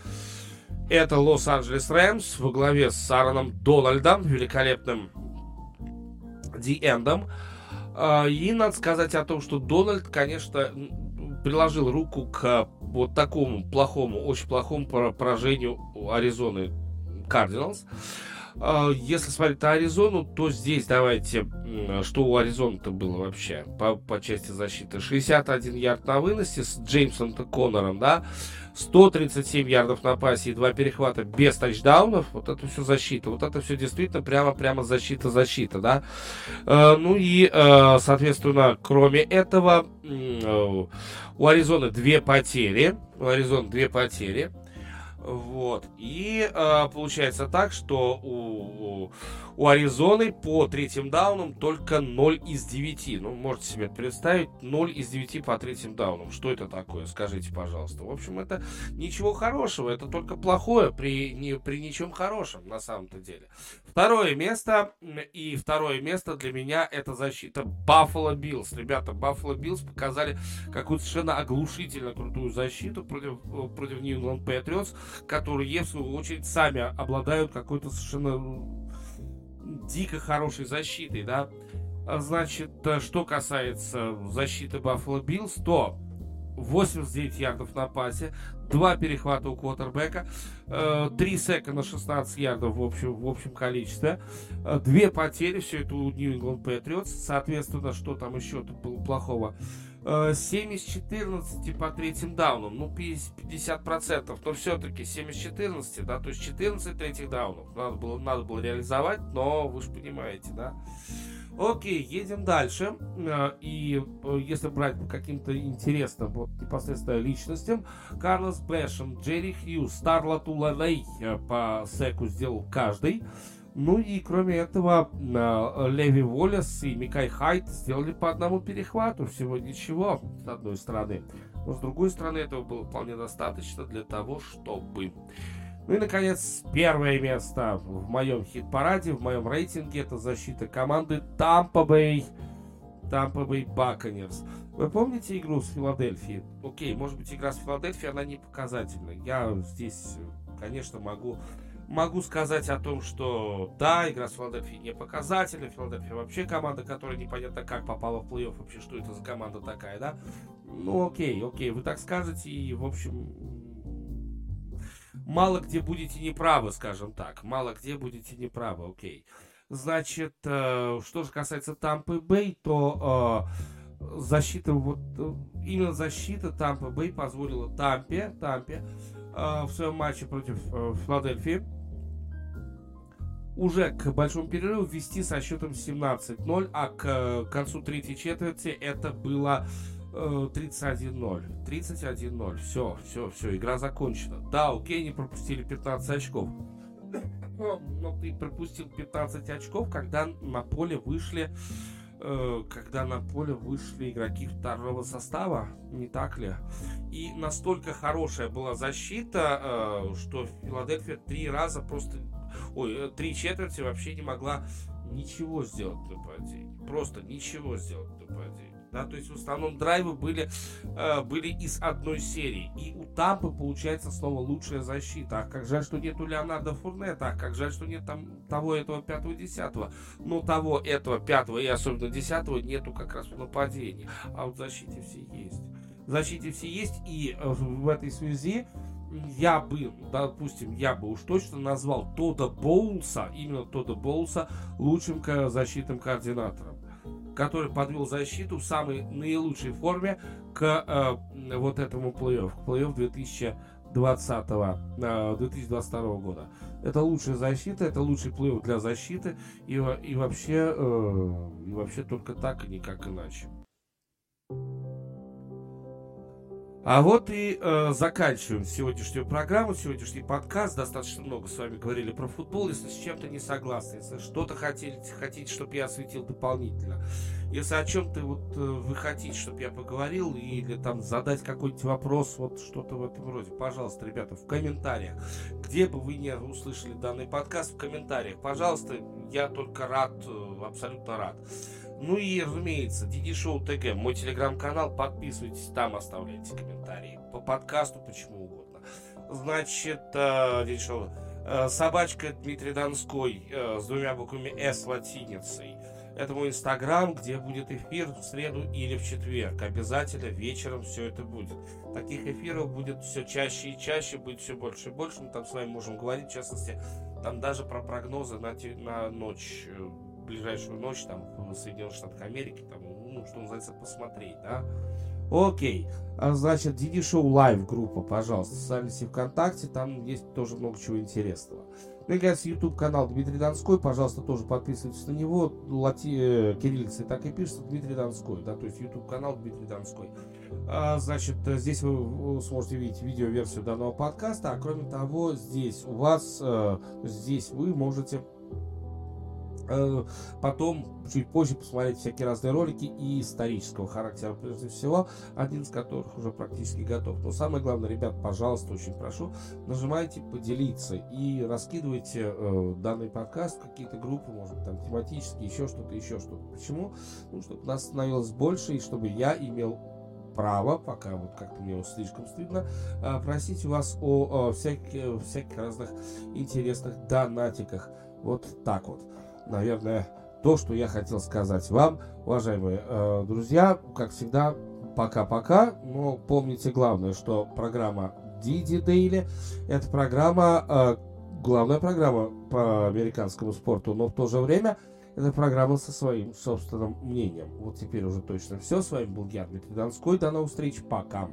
это Лос-Анджелес Рэмс во главе с Аароном Дональдом, великолепным Ди-эндом. А, и надо сказать о том, что Дональд, конечно, приложил руку к вот такому плохому, очень плохому поражению Аризоны Кардиналс. А, если смотреть на Аризону, то здесь давайте, что у Аризоны-то было вообще по, по части защиты. 61 ярд на выносе с Джеймсом Коннором, да, 137 ярдов на пасе и два перехвата без тачдаунов. Вот это все защита. Вот это все действительно прямо-прямо защита-защита, да. А, ну и, а, соответственно, кроме этого, у Аризоны две потери. У Аризоны две потери. Вот. И э, получается так, что у, у Аризоны по третьим даунам только 0 из 9. Ну, можете себе представить, 0 из 9 по третьим даунам. Что это такое? Скажите, пожалуйста. В общем, это ничего хорошего, это только плохое при, не, при ничем хорошем, на самом-то деле. Второе место, и второе место для меня это защита Buffalo Bills. Ребята, Buffalo Bills показали какую-то совершенно оглушительно крутую защиту против, против New England Patriots, которые, в свою очередь, сами обладают какой-то совершенно дико хорошей защитой, да. Значит, э, что касается защиты Buffalo Bills, то 89 ярдов на пасе, два перехвата у квотербека, э, 3 сека на 16 ярдов в общем, в общем количестве, э, две потери, все это у New England Patriots, соответственно, что там еще было плохого, 7 из 14 по третьим даунам, ну 50%, процентов, но все-таки 7 из 14, да, то есть 14 третьих даунов надо было, надо было реализовать, но вы же понимаете, да. Окей, едем дальше. Э, и э, если брать по каким-то интересным, вот непосредственно личностям, Карлос Бэшем, Джерри Хьюз, Старла Тулалей э, по секу сделал каждый. Ну и кроме этого, Леви Воллес и Микай Хайт сделали по одному перехвату. Всего ничего, с одной стороны. Но с другой стороны, этого было вполне достаточно для того, чтобы... Ну и, наконец, первое место в моем хит-параде, в моем рейтинге, это защита команды Tampa Bay, Tampa Bay Buccaneers. Вы помните игру с Филадельфией? Окей, может быть, игра с Филадельфией, она не показательна. Я здесь, конечно, могу могу сказать о том, что да, игра с Филадельфией не показательна. Филадельфия вообще команда, которая непонятно как попала в плей-офф. Вообще, что это за команда такая, да? Ну, окей, окей, вы так скажете, и, в общем, мало где будете неправы, скажем так. Мало где будете неправы, окей. Значит, э, что же касается Тампы Бэй, то э, защита, вот э, именно защита Тампы Бэй позволила Тампе, Тампе э, в своем матче против э, Филадельфии уже к большому перерыву вести со счетом 17-0, а к э, концу третьей четверти это было 31-0. 31-0. Все, все, все, игра закончена. Да, у Кенни пропустили 15 очков. Но ты пропустил 15 очков, когда на поле вышли э, когда на поле вышли игроки второго состава, не так ли? И настолько хорошая была защита, э, что Филадельфия три раза просто ой, э, три четверти вообще не могла ничего сделать в нападении. Просто ничего сделать в нападении. Да, то есть в основном драйвы были, э, были из одной серии. И у Тампы получается снова лучшая защита. Ах, как жаль, что нету Леонардо Фурнета. Ах, как жаль, что нет там того, этого, пятого, десятого. Но того, этого, пятого и особенно десятого нету как раз в нападении. А вот в защите все есть. В защите все есть. И э, в этой связи я бы, допустим, я бы уж точно назвал Тода Боулса, именно Тода Боулса, лучшим защитным координатором который подвел защиту в самой наилучшей форме к э, вот этому плей-офф, к плей-офф 2020, э, 2022 года. Это лучшая защита, это лучший плей для защиты и, и вообще э, и вообще только так и никак иначе. А вот и э, заканчиваем сегодняшнюю программу, сегодняшний подкаст. Достаточно много с вами говорили про футбол. Если с чем-то не согласны, если что-то хотите, хотите, чтобы я осветил дополнительно, если о чем-то вот э, вы хотите, чтобы я поговорил, или там задать какой-нибудь вопрос, вот что-то в этом роде, пожалуйста, ребята, в комментариях. Где бы вы не услышали данный подкаст, в комментариях, пожалуйста, я только рад, э, абсолютно рад. Ну и, разумеется, Диди Шоу ТГ, мой телеграм-канал, подписывайтесь, там оставляйте комментарии. По подкасту, почему угодно. Значит, э, Диди Шоу, э, собачка Дмитрий Донской э, с двумя буквами С латиницей. Это мой инстаграм, где будет эфир в среду или в четверг. Обязательно вечером все это будет. Таких эфиров будет все чаще и чаще, будет все больше и больше. Мы там с вами можем говорить, в частности, там даже про прогнозы на, на ночь ближайшую ночь там в Соединенных Штатах Америки, там, ну, что называется, посмотреть, да. Окей. А, значит, Диди Шоу Лайв группа, пожалуйста, социальной сети ВКонтакте, там есть тоже много чего интересного. Ну и, конечно, YouTube канал Дмитрий Донской, пожалуйста, тоже подписывайтесь на него. Лати... Э, кириллицей так и пишется Дмитрий Донской, да, то есть YouTube канал Дмитрий Донской. А, значит, здесь вы сможете видеть видео-версию данного подкаста, а кроме того, здесь у вас, э, здесь вы можете потом, чуть позже, посмотреть всякие разные ролики и исторического характера, прежде всего, один из которых уже практически готов. Но самое главное, ребят, пожалуйста, очень прошу, нажимайте поделиться и раскидывайте э, данный подкаст в какие-то группы, может быть, там тематические, еще что-то, еще что-то. Почему? Ну, чтобы нас становилось больше и чтобы я имел право, пока вот как-то мне слишком стыдно, э, просить у вас о, о всяких, всяких разных интересных донатиках. Вот так вот наверное, то, что я хотел сказать вам, уважаемые э, друзья. Как всегда, пока-пока. Но помните главное, что программа Диди Дейли это программа, э, главная программа по американскому спорту, но в то же время это программа со своим собственным мнением. Вот теперь уже точно все. С вами был Дмитрий Донской. До новых встреч. Пока.